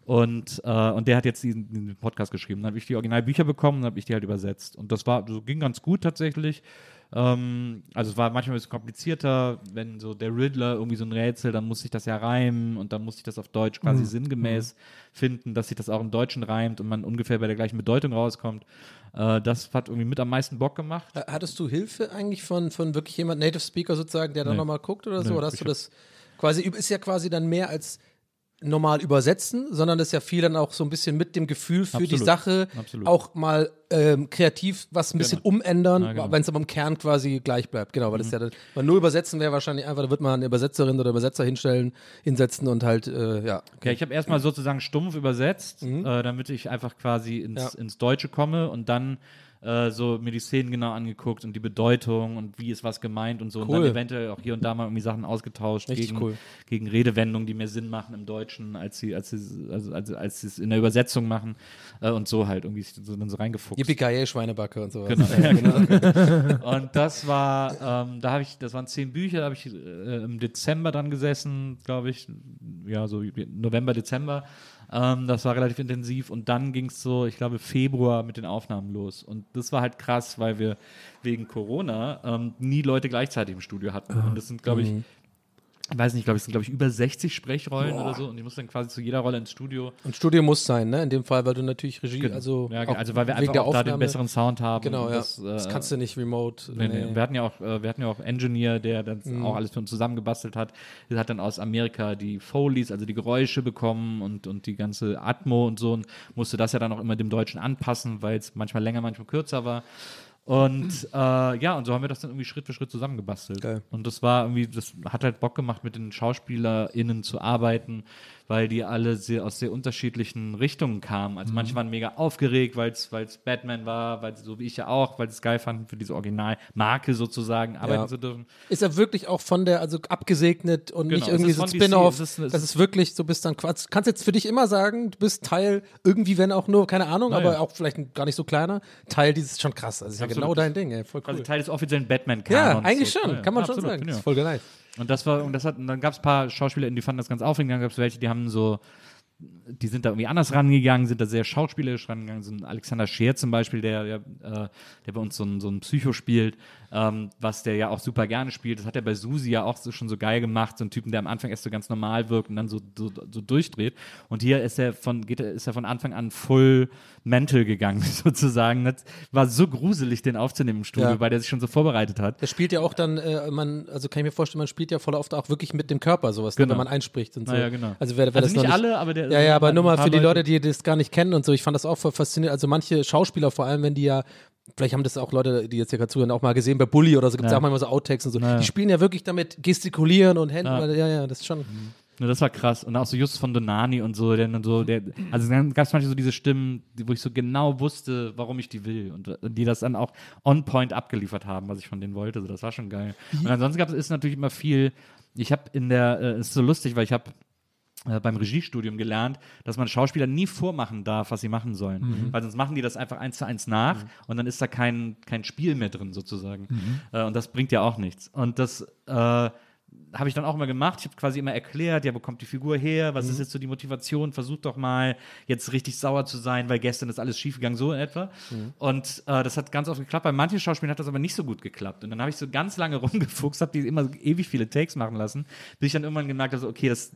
Und, äh, und der hat jetzt diesen, diesen Podcast geschrieben. Dann habe ich die Originalbücher bekommen und habe ich die halt übersetzt. Und das war, so ging ganz gut tatsächlich. Ähm, also es war manchmal ein bisschen komplizierter, wenn so der Riddler irgendwie so ein Rätsel, dann musste ich das ja reimen und dann musste ich das auf Deutsch quasi sinngemäß finden, dass sich das auch im Deutschen reimt und man ungefähr bei der gleichen Bedeutung rauskommt. Äh, das hat irgendwie mit am meisten Bock gemacht. Hattest du Hilfe eigentlich von, von wirklich jemand, Native Speaker sozusagen, der dann Nee. nochmal guckt oder so? Nee, oder hast du das quasi, ist ja quasi dann mehr als normal übersetzen, sondern das ist ja viel dann auch so ein bisschen mit dem Gefühl für die Absolut. Sache Absolut. auch mal ähm, kreativ was ein bisschen umändern, Ja, genau. Mhm. wenn es aber im Kern quasi gleich bleibt. Genau, weil das ja dann, weil nur übersetzen wäre wahrscheinlich einfach, da wird man eine Übersetzerin oder Übersetzer hinstellen, hinsetzen und halt, äh, ja. Ja, ich habe erstmal sozusagen stumpf übersetzt, äh, damit ich einfach quasi ins, Ja. ins Deutsche komme und dann äh, so mir die Szenen genau angeguckt und die Bedeutung und wie ist was gemeint und so und Cool. dann eventuell auch hier und da mal irgendwie Sachen ausgetauscht Richtig gegen, cool. gegen Redewendungen, die mehr Sinn machen im Deutschen, als sie, als sie, also, also, als sie es in der Übersetzung machen äh, und so halt irgendwie so, dann so reingefuchst. Yippie Schweinebacke und sowas. Genau, ja, genau. Und das war, ähm, da habe ich, das waren zehn Bücher, da habe ich äh, im Dezember dann gesessen, glaube ich, ja, so November, Dezember. Ähm, das war relativ intensiv und dann ging es so, ich glaube, Februar mit den Aufnahmen los. Und das war halt krass, weil wir wegen Corona ähm, nie Leute gleichzeitig im Studio hatten. Und das sind, glaube ich, ich weiß nicht, glaube ich, es sind, glaube ich, über 60 Sprechrollen oder so. Und ich musste dann quasi zu jeder Rolle ins Studio. Und Studio muss sein, ne? In dem Fall, weil du natürlich Regie, also, ja, also weil wir einfach auch da den Aufnahme- besseren Sound haben. Genau, ja. Das, Das, äh, kannst du nicht remote. Nee, nee. Wir hatten ja auch, äh, wir hatten ja auch Engineer, der das Mhm. auch alles für uns zusammengebastelt hat. Der hat dann aus Amerika die Foleys, also die Geräusche bekommen und, und die ganze Atmo und so und musste das ja dann auch immer dem Deutschen anpassen, weil es manchmal länger, manchmal kürzer war. Und äh, ja, und so haben wir das dann irgendwie Schritt für Schritt zusammengebastelt. Geil. Und das war irgendwie, das hat halt Bock gemacht, mit den SchauspielerInnen zu arbeiten, weil die alle sehr, aus sehr unterschiedlichen Richtungen kamen. Mhm. Also manche waren mega aufgeregt, weil es Batman war, weil so wie ich ja auch, weil sie es geil fanden, für diese Originalmarke sozusagen arbeiten Ja. zu dürfen. Ist er wirklich auch von der, also abgesegnet und Genau, nicht irgendwie so ein Spin-off? Das ist- wirklich, du bist dann quasi, kannst jetzt für dich immer sagen, du bist Teil, irgendwie, wenn auch nur, keine Ahnung, Naja. aber auch vielleicht ein, gar nicht so kleiner, Teil dieses, schon krass. Das ist ja genau dein Ding, ey, voll cool. Teil des offiziellen Batman-Kanons. Ja, eigentlich so. schon, Ja, ja, kann man schon absolut, sagen. genau. Das ist voll geil. Und das war, und das hat, und dann gab es ein paar SchauspielerInnen, die fanden das ganz aufregend, dann gab es welche, die haben so, die sind da irgendwie anders rangegangen, sind da sehr schauspielerisch rangegangen. So ein Alexander Scheer zum Beispiel, der, der, äh, der bei uns so ein, so ein Psycho spielt, ähm, was der ja auch super gerne spielt. Das hat er bei Susi ja auch so, schon so geil gemacht, so ein Typen, der am Anfang erst so ganz normal wirkt und dann so, so, so durchdreht. Und hier ist er von, geht er, ist er von Anfang an full mental gegangen, sozusagen. Das war so gruselig, den aufzunehmen im Studio, Ja. weil der sich schon so vorbereitet hat. Der spielt ja auch dann, äh, man, also kann ich mir vorstellen, man spielt ja voll oft auch wirklich mit dem Körper sowas, ne, Genau. wenn man einspricht und so. Naja, genau. Also wer, wer Also das nicht noch alle, aber der- Ja, ja, aber nur mal für die Leute, Leute. die das gar nicht kennen und so. Ich fand das auch voll faszinierend. Also manche Schauspieler, vor allem wenn die ja Vielleicht haben das auch Leute, die jetzt hier gerade zuhören, auch mal gesehen bei Bully oder so, gibt es Ja. auch manchmal so Outtakes und so. Ja. Die spielen ja wirklich damit gestikulieren und Hände. Ja. Ja, ja, das ist schon. Ja, das war krass. Und auch so Just von Donani und so, der dann so, der, also dann gab es manchmal so diese Stimmen, wo ich so genau wusste, warum ich die will. Und, und die das dann auch on point abgeliefert haben, was ich von denen wollte. Also das war schon geil. Und ansonsten gab es ist natürlich immer viel, ich habe in der, äh, es ist so lustig, weil ich habe beim Regiestudium gelernt, dass man Schauspieler nie vormachen darf, was sie machen sollen. Weil sonst machen die das einfach eins zu eins nach und dann ist da kein, kein Spiel mehr drin sozusagen. Äh, und das bringt ja auch nichts. Und das äh, habe ich dann auch immer gemacht. Ich habe quasi immer erklärt, ja, wo kommt die Figur her? Was ist jetzt so die Motivation? Versucht doch mal jetzt richtig sauer zu sein, weil gestern ist alles schiefgegangen, so in etwa. Und äh, das hat ganz oft geklappt. Bei manchen Schauspielern hat das aber nicht so gut geklappt. Und dann habe ich so ganz lange rumgefuchst, habe die immer ewig viele Takes machen lassen, bis ich dann irgendwann gemerkt habe, so, okay, das,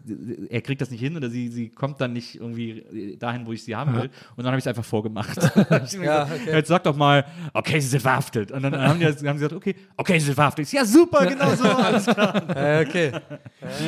er kriegt das nicht hin oder sie, sie kommt dann nicht irgendwie dahin, wo ich sie haben will. Und dann habe ich es einfach vorgemacht. Ja, okay. Jetzt sag doch mal, okay, sie sind verhaftet. Und dann haben die, haben sie gesagt, okay, okay, sie sind verhaftet. Ja, super, genau so, alles klar. Ja, Ja, okay.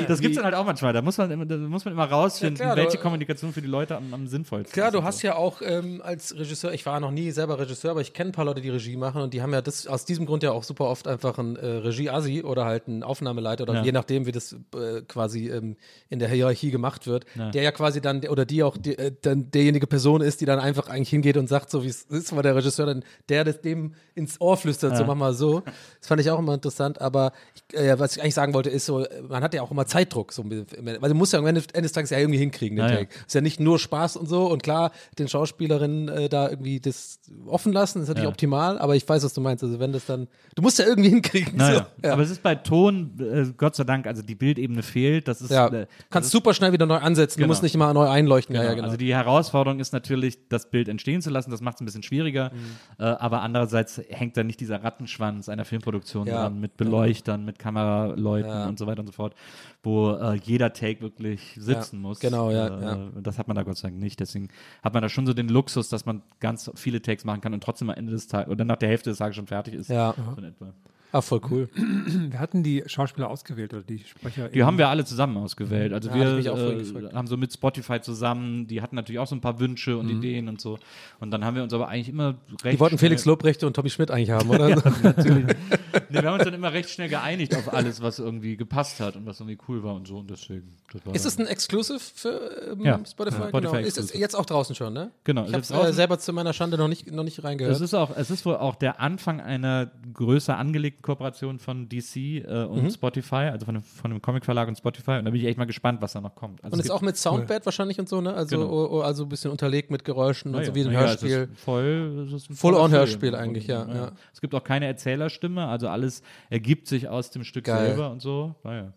Das gibt's dann halt auch manchmal. Da muss man immer, da muss man immer rausfinden, Ja, klar, welche du- Kommunikation für die Leute am, am sinnvollsten Klar, ist du und hast ja auch ähm, als Regisseur, ich war noch nie selber Regisseur, aber ich kenne ein paar Leute, die Regie machen und die haben ja das aus diesem Grund ja auch super oft einfach einen äh, Regie-Assi oder halt einen Aufnahmeleiter oder Ja. je nachdem, wie das äh, quasi ähm, in der Hierarchie gemacht wird, Ja. der ja quasi dann oder die auch die, äh, dann derjenige Person ist, die dann einfach eigentlich hingeht und sagt, so wie es ist, weil der Regisseur dann der das dem ins Ohr flüstert, so mach mal so. Das fand ich auch immer interessant, aber ich, äh, was ich eigentlich sagen wollte, ist so, äh, man hat ja auch immer Zeitdruck, so, weil du musst ja am Ende, des Tages ja irgendwie hinkriegen, den Ja, ja. Take. Ist ja nicht nur Spaß und so und klar, den Schauspielerinnen äh, da irgendwie das offen lassen, ist natürlich Ja. optimal, aber ich weiß, was du meinst. Also wenn das dann, du musst ja irgendwie hinkriegen. Naja. So. Ja. Aber es ist bei Ton, äh, Gott sei Dank, also die Bildebene fehlt. Das ist, ja. äh, Kannst ist, super schnell wieder neu ansetzen. Genau. Du musst nicht immer neu einleuchten. Genau. Ja, ja, genau. Also die Herausforderung ist natürlich, das Bild entstehen zu lassen. Das macht es ein bisschen schwieriger. Mhm. Äh, aber andererseits hängt da nicht dieser Rattenschwanz einer Filmproduktion Ja. dran mit Beleuchtern, mit Kameraleuten Ja. Und so weiter und so fort, wo äh, jeder Take wirklich sitzen Ja, muss. genau, ja, Äh, ja. Das hat man da Gott sei Dank nicht. Deswegen hat man da schon so den Luxus, dass man ganz viele Takes machen kann und trotzdem am Ende des Tages oder nach der Hälfte des Tages schon fertig ist. Ja. So in etwa. Ah, voll cool. Wir hatten die Schauspieler ausgewählt oder die Sprecher. Die haben wir alle zusammen ausgewählt. Also Ja, wir mich auch vorhin äh, gefragt. haben so mit Spotify zusammen, die hatten natürlich auch so ein paar Wünsche Mhm. und Ideen und so. Und dann haben wir uns aber eigentlich immer recht Die wollten Felix Lobrecht und Tommy Schmidt eigentlich haben, oder? Nee, wir haben uns dann immer recht schnell geeinigt auf alles, was irgendwie gepasst hat und was irgendwie cool war und so. Und deswegen. Das Ist es dann- ein Exclusive für ähm, Ja. Spotify? Ja, Spotify genau. Ist es jetzt auch draußen schon, ne? Genau, Ich habe äh, selber zu meiner Schande noch nicht, noch nicht reingehört. es ist auch, es ist wohl auch der Anfang einer größer angelegten Kooperation von DC äh, und Mhm. Spotify, also von dem, von dem Comicverlag und Spotify. Und da bin ich echt mal gespannt, was da noch kommt. Also und es ist auch mit Soundbed wahrscheinlich und so, ne? Also, Genau. o- o- also ein bisschen unterlegt mit Geräuschen und Naja, so wie ein Hörspiel. voll, es ist ein Full-on voller Hörspiel Film. eigentlich, ja, ja. Es gibt auch keine Erzählerstimme, also alles ergibt sich aus dem Stück Geil. selber und so. Naja.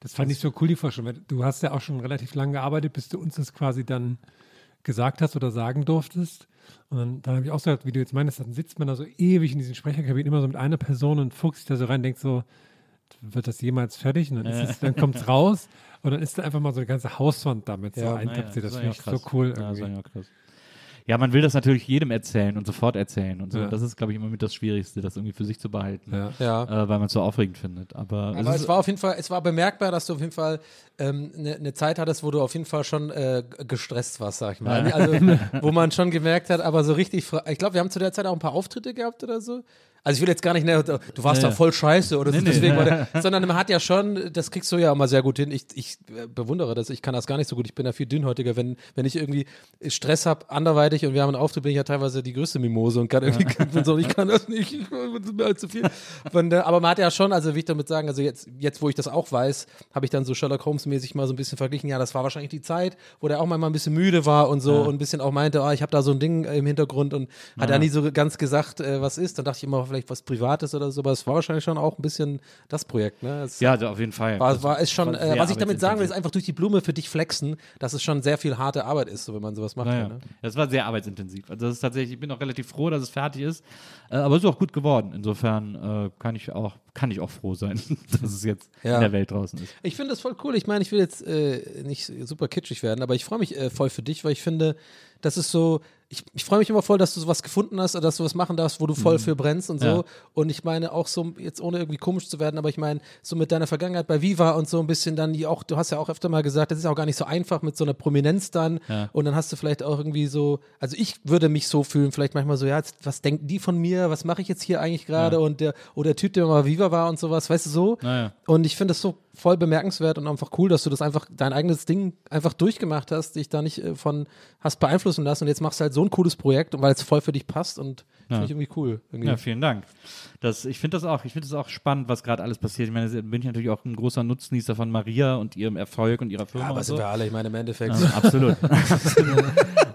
Das fand ich so cool, die weil Du hast ja auch schon relativ lange gearbeitet, bis du uns das quasi dann gesagt hast oder sagen durftest. Und dann, dann habe ich auch so gedacht, wie du jetzt meinst, dann sitzt man da so ewig in diesen Sprecherkabinen immer so mit einer Person und fuchst sich da so rein, denkt so, wird das jemals fertig? Und dann, es, dann kommt es raus und dann ist da einfach mal so eine ganze Hauswand damit so Ja, eintapeziert. Das war finde ich so cool Ja, das irgendwie. ja krass. Ja, man will das natürlich jedem erzählen und sofort erzählen und so. Ja. Das ist, glaube ich, immer mit das Schwierigste, das irgendwie für sich zu behalten, Ja. Ja. äh, weil man es so aufregend findet. Aber, Aber es es war auf jeden Fall, es war bemerkbar, dass du auf jeden Fall eine ähm, ne- ne Zeit hattest, wo du auf jeden Fall schon äh, gestresst warst, sag ich mal. Also, wo man schon gemerkt hat, aber so richtig, ich glaube, wir haben zu der Zeit auch ein paar Auftritte gehabt oder so. Also ich will jetzt gar nicht, ne, du warst Nee. da voll scheiße oder so, Nee, nee. deswegen, war der, sondern man hat ja schon, das kriegst du ja immer sehr gut hin. Ich, ich äh, bewundere das, ich kann das gar nicht so gut. Ich bin ja viel dünnhäutiger, wenn, wenn ich irgendwie Stress habe, anderweitig und wir haben einen Auftritt, bin ich ja teilweise die größte Mimose und kann irgendwie, bin so, ich kann das nicht, ich, ist mir halt zu viel. Der- aber man hat ja schon, also will ich damit sagen, also jetzt, jetzt wo ich das auch weiß, habe ich dann so Sherlock Holmes mäßig mal so ein bisschen verglichen, ja, das war wahrscheinlich die Zeit, wo der auch mal ein bisschen müde war und so und ein bisschen auch meinte, ah, ich habe da so ein Ding im Hintergrund und hat ja nie so ganz gesagt, äh, was ist. Dann dachte ich immer, vielleicht was Privates oder so, aber es war wahrscheinlich schon auch ein bisschen das Projekt, ne? Es ja, also auf jeden Fall. war, Das war ist schon, war äh, was ich damit sagen will, ist einfach durch die Blume für dich flexen, dass es schon sehr viel harte Arbeit ist, so wenn man sowas macht. Naja, ja, ne? das war sehr arbeitsintensiv. Also das ist tatsächlich, ich bin auch relativ froh, dass es fertig ist, äh, aber es ist auch gut geworden. Insofern äh, kann ich auch, kann ich auch froh sein, dass es jetzt Ja. in der Welt draußen ist. Ich finde das voll cool. Ich meine, ich will jetzt äh, nicht super kitschig werden, aber ich freue mich äh, voll für dich, weil ich finde, das ist so, ich, ich freue mich immer voll, dass du sowas gefunden hast oder dass du was machen darfst, wo du voll für brennst und so. Ja. Und ich meine auch so, jetzt ohne irgendwie komisch zu werden, aber ich meine, so mit deiner Vergangenheit bei Viva und so ein bisschen dann die auch, du hast ja auch öfter mal gesagt, das ist auch gar nicht so einfach mit so einer Prominenz dann. Ja. Und dann hast du vielleicht auch irgendwie so, also ich würde mich so fühlen, vielleicht manchmal so, ja, jetzt, was denken die von mir, was mache ich jetzt hier eigentlich gerade? Ja. Und der, oder der Typ, der mal Viva war und sowas, weißt du so? Und ich finde es so voll bemerkenswert und einfach cool, dass du das einfach, dein eigenes Ding einfach durchgemacht hast, dich da nicht äh, von hast beeinflussen lassen und jetzt machst du halt so ein cooles Projekt und weil es voll für dich passt und finde ich irgendwie cool. Irgendwie. Ja, vielen Dank. Das, ich finde das auch, ich finde das auch spannend, was gerade alles passiert. Ich meine, da bin ich natürlich auch ein großer Nutznießer von Maria und ihrem Erfolg und ihrer Firma. Ja, aber sind so. wir alle, ich meine, im Endeffekt. Ja, absolut.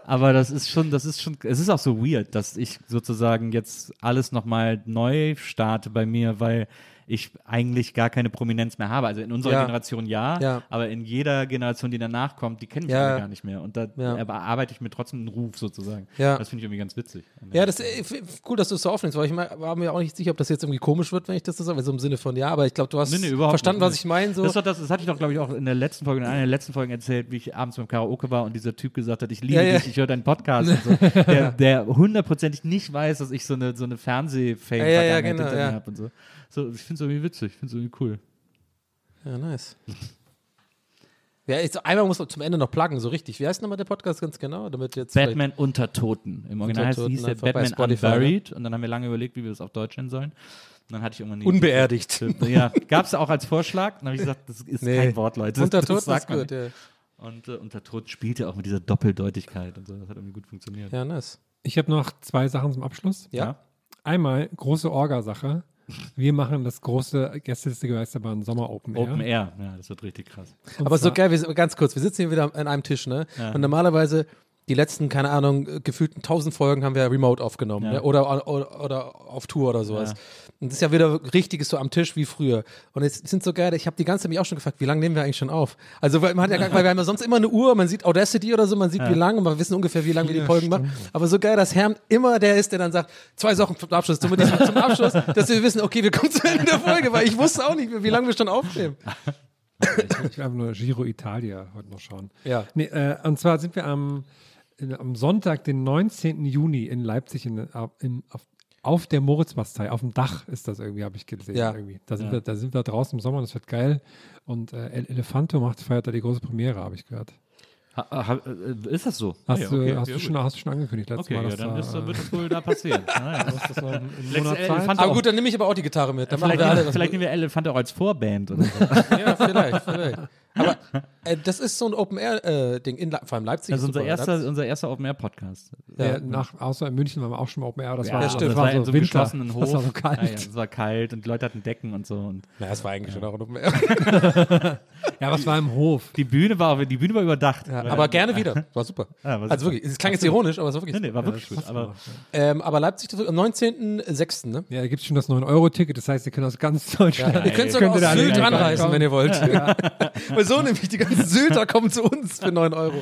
Aber das ist schon, das ist schon, es ist auch so weird, dass ich sozusagen jetzt alles nochmal neu starte bei mir, weil ich eigentlich gar keine Prominenz mehr habe. Also in unserer Ja. Generation ja, Ja. aber in jeder Generation, die danach kommt, die kennen mich Ja. gar nicht mehr. Und da erarbeite ich mir trotzdem einen Ruf sozusagen. Ja. Das finde ich irgendwie ganz witzig. Ja, das ist äh, cool, dass du es so aufnimmst, weil ich war mir auch nicht sicher, ob das jetzt irgendwie komisch wird, wenn ich das so sage, also im Sinne von ja, aber ich glaube, du hast Nee, nee, verstanden, nicht. was ich meine. So. Das, das, das hatte ich doch, glaube ich, auch in der letzten Folge, in einer der letzten Folgen erzählt, wie ich abends beim Karaoke war und dieser Typ gesagt hat, ich liebe dich, ich höre deinen Podcast und so. Der, der hundertprozentig nicht weiß, dass ich so eine, so eine Fernsehfame Ja, ja, genau, habe und so. So. Ich finde es irgendwie witzig, ich finde es irgendwie cool. Ja, nice. Ja, jetzt, einmal muss man zum Ende noch pluggen, so richtig. Wie heißt nochmal der Podcast ganz genau? Damit jetzt Batman unter Toten. Im Original heißt, Toten hieß der Batman Spotify, Unburied. Und dann haben wir lange überlegt, wie wir das auf Deutsch nennen sollen. Und dann hatte ich irgendwann Unbeerdigt. Ja, gab es auch als Vorschlag. Dann habe ich gesagt, das ist Nee. kein Wort, Leute. Unter Toten sagt ist gut, nicht. ja. Und äh, unter Toten spielte auch mit dieser Doppeldeutigkeit und so. Das hat irgendwie gut funktioniert. Ja, nice. Ich habe noch zwei Sachen zum Abschluss. Ja. Einmal große Orga-Sache. Wir machen das große Gästeliste Geisterbahn Sommer Open Air. Open Air. Ja, das wird richtig krass. Und Aber so geil, wir ganz kurz, wir sitzen hier wieder an einem Tisch, ne? Ja. Und normalerweise die letzten, keine Ahnung, gefühlten tausend Folgen haben wir remote aufgenommen, Ja. ne? oder, oder, oder auf Tour oder sowas. Ja. Und das ist ja wieder richtiges so am Tisch wie früher. Und es sind so geil, ich habe die ganze Zeit mich auch schon gefragt, wie lange nehmen wir eigentlich schon auf? Also weil man hat ja gar, weil wir haben ja sonst immer eine Uhr, man sieht Audacity oder so, man sieht wie lange und wir wissen ungefähr, wie lange wir die Folgen machen. Aber so geil, dass Herm immer der ist, der dann sagt, zwei Sachen zum Abschluss, zum, zum Abschluss, dass wir wissen, okay, wir kommen zu Ende der Folge, weil ich wusste auch nicht, wie lange wir schon aufnehmen. Ich will einfach nur Giro Italia heute noch schauen. Ja. Nee, äh, und zwar sind wir am, in, am Sonntag, den 19. Juni in Leipzig in, in, auf, auf der Moritzbastei, auf dem Dach ist das irgendwie, habe ich gesehen. Ja. Irgendwie. Da, sind wir, da sind wir draußen im Sommer und das wird geil. Und äh, El Elefanto macht, feiert da die große Premiere, habe ich gehört. Ha, ha, äh, ist das so? Hast, ja, du, okay, hast, ja, du schon, hast du schon angekündigt letztes Okay, Mal, ja, dann da, ist, wird das wohl da passieren. Ah, ja. das. Elefant- Aber gut, dann nehme ich aber auch die Gitarre mit. Dann Vielleicht, wir alle vielleicht nehmen wir Elefant auch als Vorband oder so. Ja, vielleicht, vielleicht. Aber äh, das ist so ein Open-Air-Ding, in Le- vor allem Leipzig. Das ist unser super. erster, unser erster Open-Air-Podcast. Ja, nach, außer in München waren wir auch schon mal Open Air. Das Ja, war, das stimmt. Das war so so einem Winter. geschlossenen Hof. Das war so kalt. Ja, ja, es war kalt und die Leute hatten Decken und so. Und Na, das war eigentlich schon auch ein Open-Air. Ja, aber es war im Hof. die Bühne war, die Bühne war überdacht. Ja, aber gerne wieder. War super. Ja, war also super. wirklich, es klang jetzt ironisch, aber es war Nee, wirklich. nee, war wirklich gut. Aber Ähm, aber Leipzig, am 19.06., ne? Ja, da gibt es schon das 9-Euro-Ticket. Das heißt, ihr könnt aus ganz Deutschland. ihr könnt sogar aus Sylt anreisen, wenn ihr wollt. Weil so nämlich, die ganzen Sylter kommen zu uns für 9 Euro.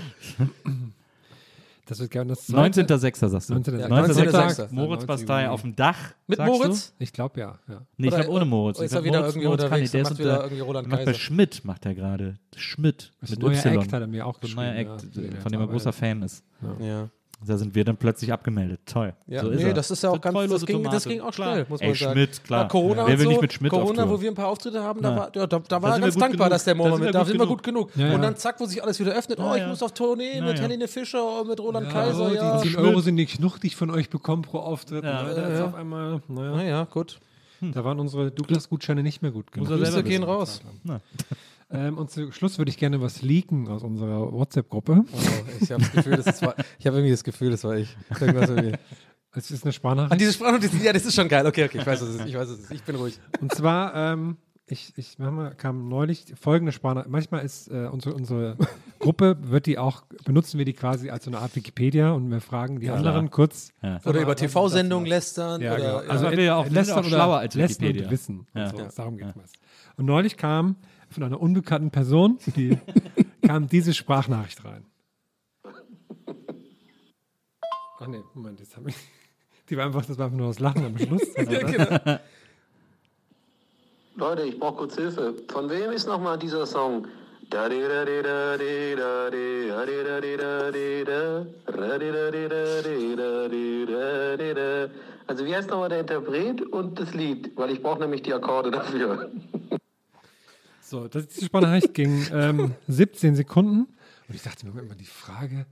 Das wird gerne das zweite- 19.06. sagst du. 19. Ja, 19. 19.06. Sonntag, Moritz-Bastei auf dem Dach. Mit sagst Moritz? Ich glaube ja. ja. Du? Nee, ich glaube ohne Moritz. oder Ich ist er wieder Moritz- irgendwie Moritz unterwegs? Der Macht ist wieder irgendwie Roland macht bei Kaiser. Schmidt, macht er gerade. Schmidt. Das Mit neue Y. Act hat er mir auch geschrieben. neue ja, Act, den von dem er großer Fan ist. Ja. Da sind wir dann plötzlich abgemeldet. Toll. Ja, so ist nee, das ist ja auch So ganz, das ging, das ging auch Klar. schnell, muss Ey, man sagen. Schmidt, klar. Ja, Corona Ja. Wer will nicht mit Schmidt Corona, wo wir ein paar Auftritte haben, da Ja. war, ja, da, da war sind er ganz dankbar, genug. dass der Da Moment, da gut sind wir gut genug. Ja, ja. Und dann zack, wo sich alles wieder öffnet, oh, Ja, ich ja. muss auf Tournee Ja, mit ja. Helene Fischer und mit Roland Ja, Kaiser, ja. die 10 Euro sind nicht die ich von euch bekomme pro Auftritt. Ja. Da ist auf einmal, naja, gut. da waren unsere Douglas-Gutscheine nicht mehr gut genug. Grüße gehen raus. Ähm, und zu Schluss würde ich gerne was leaken aus unserer WhatsApp-Gruppe. Oh, ich habe das Gefühl, das war, ich habe irgendwie das Gefühl, das war ich. Irgendwas irgendwie. Es ist eine Sprachnachricht. An diese Sprachnotizen, ja, das ist schon geil. Okay, okay, ich weiß, was es ist. Ich weiß, was es ist. Ich bin ruhig. Und zwar, ähm, ich, ich manchmal kam neulich folgende Sprachnachricht. Manchmal ist äh, unsere, unsere Gruppe, wird die auch, benutzen wir die quasi als so eine Art Wikipedia und wir fragen die anderen kurz. Ja. Oder über TV-Sendungen das? lästern. Ja, oder, genau. ja. Also wir ja auch- lästern auch oder schlauer als lästern Wikipedia. und Wissen. Ja. Und so. Ja. Darum geht es. Und neulich kam von einer unbekannten Person, die kam diese Sprachnachricht rein. Ach nee, Moment, jetzt habe ich. Die war einfach, das war einfach nur das Lachen am Schluss. genau. Leute, ich brauche kurz Hilfe. Von wem ist nochmal dieser Song? Also wie heißt nochmal der Interpret und das Lied? Weil ich brauche nämlich die Akkorde dafür. So, das, diese Sprachnachricht ging ähm, 17 Sekunden. Und ich dachte mir immer die Frage,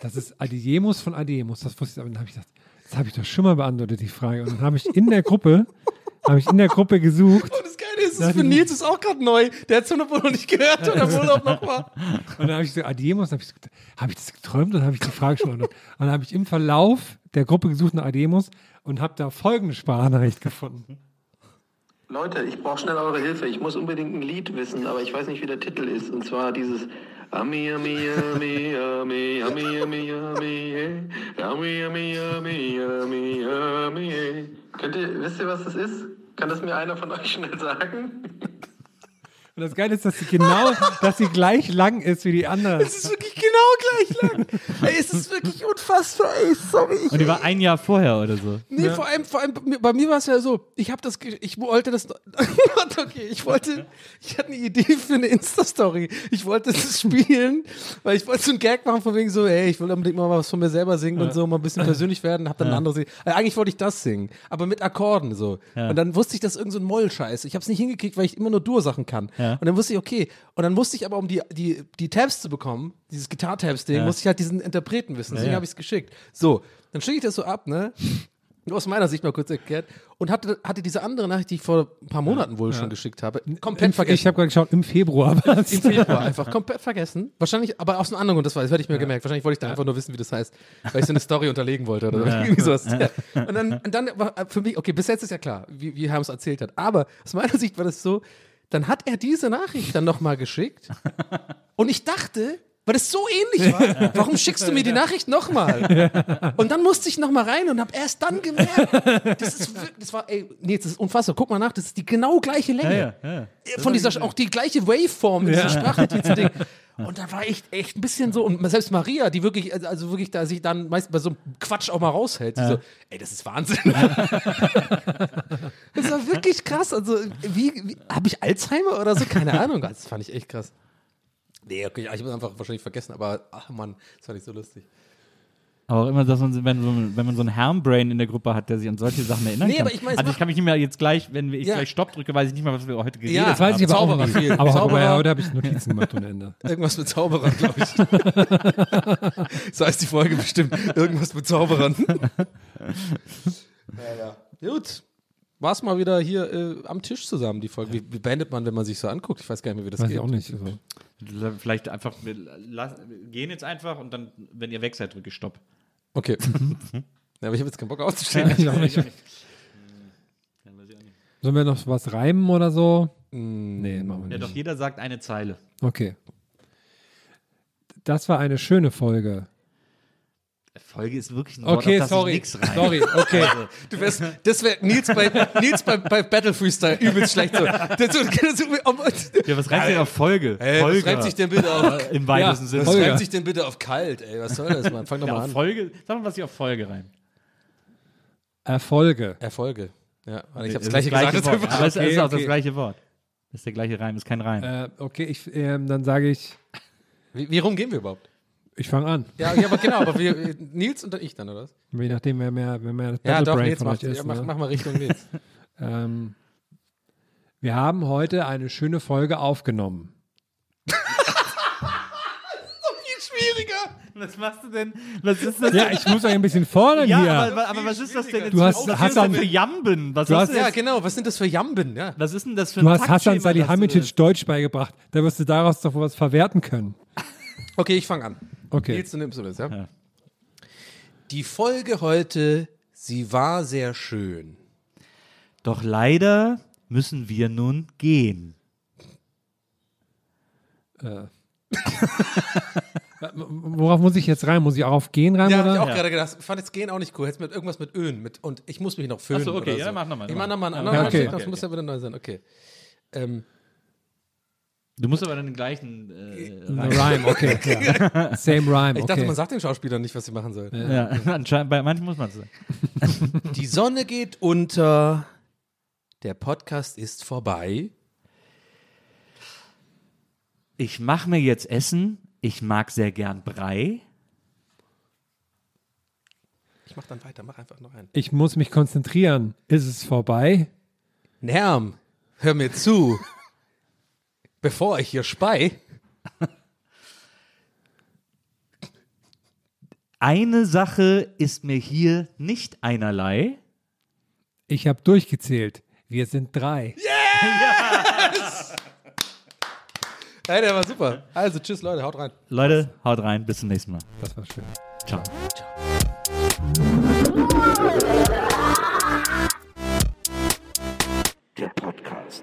das ist Adiemus von Adiemus. Das wusste ich, aber dann habe ich gedacht, das habe ich doch schon mal beantwortet, die Frage. Und dann habe ich in der Gruppe, habe ich in der Gruppe gesucht. Und das Geile ist, das für Nils ist auch gerade neu. Der hat es wohl noch nicht gehört oder wohl auch noch mal. Und dann habe ich so Adiemus, habe ich, so habe ich das geträumt und habe ich die Frage schon beantwortet. Und dann habe ich im Verlauf der Gruppe gesucht nach Adiemus und habe da folgende Sprachnachricht gefunden. Leute, ich brauche schnell eure Hilfe. Ich muss unbedingt ein Lied wissen, aber ich weiß nicht, wie der Titel ist. Und zwar dieses Ami, Ami, Ami, Ami, Ami, Ami, Ami, eh. Ami, Ami, Ami, Ami, Ami. eh. Könnt ihr, wisst ihr, was das ist? Kann das mir einer von euch schnell sagen? Und das Geile ist, dass sie genau, dass sie gleich lang ist wie die anderen. Das ist wirklich genau gleich lang. ey, es ist wirklich unfassbar. Ey, sorry. Ich, Und die war ein Jahr vorher oder so. Nee, vor allem, vor allem bei mir war es ja so, ich habe das, ich wollte das, okay, ich wollte, ich hatte eine Idee für eine Insta-Story. Ich wollte das spielen, weil ich wollte so einen Gag machen von wegen so, ey, ich will unbedingt mal was von mir selber singen und so, mal ein bisschen persönlich werden, hab dann ein anderes, äh, eigentlich wollte ich das singen, aber mit Akkorden so. Und dann wusste ich, das ist irgend so ein Moll-Scheiß. Ich habe es nicht hingekriegt, weil ich immer nur Dur-Sachen kann. Ja. Und dann wusste ich, okay, und dann musste ich aber, um die, die, die Tabs zu bekommen, dieses Gitar-Tabs-Ding, musste ich halt diesen Interpreten wissen. Deswegen ja. habe ich es geschickt. So, dann schicke ich das so ab, ne? Nur aus meiner Sicht mal kurz erklärt. Und hatte, hatte diese andere Nachricht, die ich vor ein paar Monaten wohl schon geschickt habe, komplett vergessen. Ich habe gerade geschaut, im Februar war Im Februar einfach komplett vergessen. Wahrscheinlich, aber aus einem anderen Grund, das, war, das hätte ich mir gemerkt. Wahrscheinlich wollte ich da einfach nur wissen, wie das heißt, weil ich so eine Story unterlegen wollte oder irgendwie sowas. Ja. Und dann, und dann war für mich, okay, bis jetzt ist ja klar, wie, wie Herm es erzählt hat. Aber aus meiner Sicht war das so, dann hat er diese Nachricht dann nochmal geschickt und ich dachte, weil das so ähnlich war, warum schickst du mir die Nachricht nochmal? Und dann musste ich nochmal rein und habe erst dann gemerkt, das ist wirklich, das war, ey, nee, das ist unfassbar. Guck mal nach, das ist die genau gleiche Länge. Ja, ja. Von dieser, auch die gleiche Waveform in diesem Sprachnotizen-Ding. Und da war ich echt ein bisschen so, und selbst Maria, die wirklich, also- also wirklich da sich dann meist bei so einem Quatsch auch mal raushält, die so, ey, das ist Wahnsinn. das wirklich krass. Also, wie, wie habe ich Alzheimer oder so? Keine Ahnung. Das fand ich echt krass. Nee, okay, ich habe einfach wahrscheinlich vergessen, aber ach Mann, das fand ich so lustig. Aber auch immer, dass man, wenn, so, wenn man so ein Herrenbrain in der Gruppe hat, der sich an solche Sachen erinnern Nee, kann. aber ich meine, es also ich kann mich nicht mehr jetzt gleich, wenn ich Ja. gleich Stopp drücke, weiß ich nicht mehr, was wir heute geredet Ja, haben. Das weiß ich aber auch Zauberer nicht. viel. Aber, aber Zauberer. heute habe ich Notizen gemacht ohne Ende. Irgendwas mit Zauberern, glaube ich. so heißt die Folge bestimmt. Irgendwas mit Zauberern. ja, ja. Gut. War es mal wieder hier äh, am Tisch zusammen, die Folge. Wie, wie beendet man, wenn man sich so anguckt? Ich weiß gar nicht mehr, wie das Weiß geht. ich auch nicht. Also. Vielleicht einfach, wir lass, wir gehen jetzt einfach und dann, wenn ihr weg seid, drücke ich Stopp. Okay. ja, aber ich habe jetzt keinen Bock. Ich auch nicht. Sollen wir noch was reimen oder so? Nee, machen wir Ja, nicht. doch, jeder sagt eine Zeile. Okay. Das war eine schöne Folge. Folge ist wirklich ein Wort, Okay, auf das sorry. ich nix rein. Sorry, okay. Du wärst, das wäre Nils bei, Nils bei, bei Battle Freestyle übelst schlecht. So. Das, das, so Ja, was reimt denn auf Folge? Ey, was reimt sich denn bitte auf, Im weitesten Ja, Sinne. was Folge. reimt sich denn bitte auf kalt, ey? Was soll das, Mann? Fang doch Ja, mal an. Folge, sag mal, was ich auf Folge rein. Erfolge. Erfolge. Ja, ich habe das gleiche gesagt. Wort. Aber es Okay, ist auch okay. das gleiche Wort. Das ist der gleiche Reim, ist kein Reim. Äh, okay, ich, ähm, dann sage ich, Wie, wie rum gehen wir überhaupt? Ich fange an. Ja, ja, aber genau, aber wir, Nils und ich dann, oder was? Je nachdem, wer mehr, wer mehr das Ja, Battle doch, Brain Nils von macht, euch ist. ja, mach, ne? mach mal Richtung Nils. Ähm, wir haben heute eine schöne Folge aufgenommen. Viel schwieriger. Was machst du denn? Was ist das Ja, ich muss euch ein bisschen fordern Ja, hier. aber, aber was ist das denn jetzt Du hast- für, was hast ist das dann- für Jamben? Was, Du ist hast- das Ja, genau. Was sind das für Jamben? Ja. was ist denn das für du ein hast Hassan das du- Salihamidzic Deutsch beigebracht. Da wirst du daraus doch was verwerten können. Okay, ich fange an. Okay. Nils, du nimmst du das, ja? Ja. Die Folge heute, sie war sehr schön. Doch leider müssen wir nun gehen. Worauf muss ich jetzt rein? Muss ich auch auf gehen rein? Ja, hab oder? ich auch Ja. gerade gedacht. Fand jetzt gehen auch nicht cool. Hättest mit irgendwas mit Ölen. Mit, und ich muss mich noch föhnen. Ach so, okay, oder ja, so. mach noch mal, Ich mach mach nochmal einen mal. anderen. Okay, das okay, muss ja wieder neu sein. Okay. Ähm, Du musst aber dann den gleichen äh, Eine Rhyme, okay. Ja. Same Rhyme, ich okay. dachte, man sagt den Schauspielern nicht, was sie machen sollen. Ja, anscheinend, bei manchen muss man es sagen. Die Sonne geht unter. Der Podcast ist vorbei. Ich mache mir jetzt Essen. Ich mag sehr gern Brei. Ich mach dann weiter. Mach einfach noch einen. ich muss mich konzentrieren. Ist es vorbei? Nerm, hör mir zu. Bevor ich hier spei. Eine Sache ist mir hier nicht einerlei. Ich habe durchgezählt. Wir sind drei. Hey, der war super. Also, tschüss, Leute. Haut rein. Leute, haut rein. Bis zum nächsten Mal. Das war schön. Ciao. Der Podcast.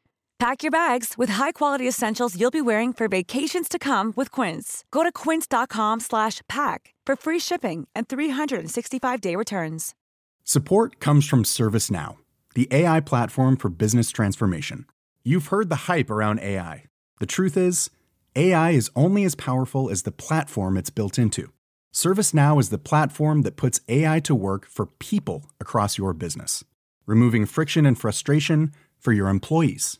Pack your bags with high-quality essentials you'll be wearing for vacations to come with Quince. Go to quince.com slash pack for free shipping and 365-day returns. Support comes from ServiceNow, the AI platform for business transformation. You've heard the hype around AI. The truth is, AI is only as powerful as the platform it's built into. ServiceNow is the platform that puts AI to work for people across your business, removing friction and frustration for your employees,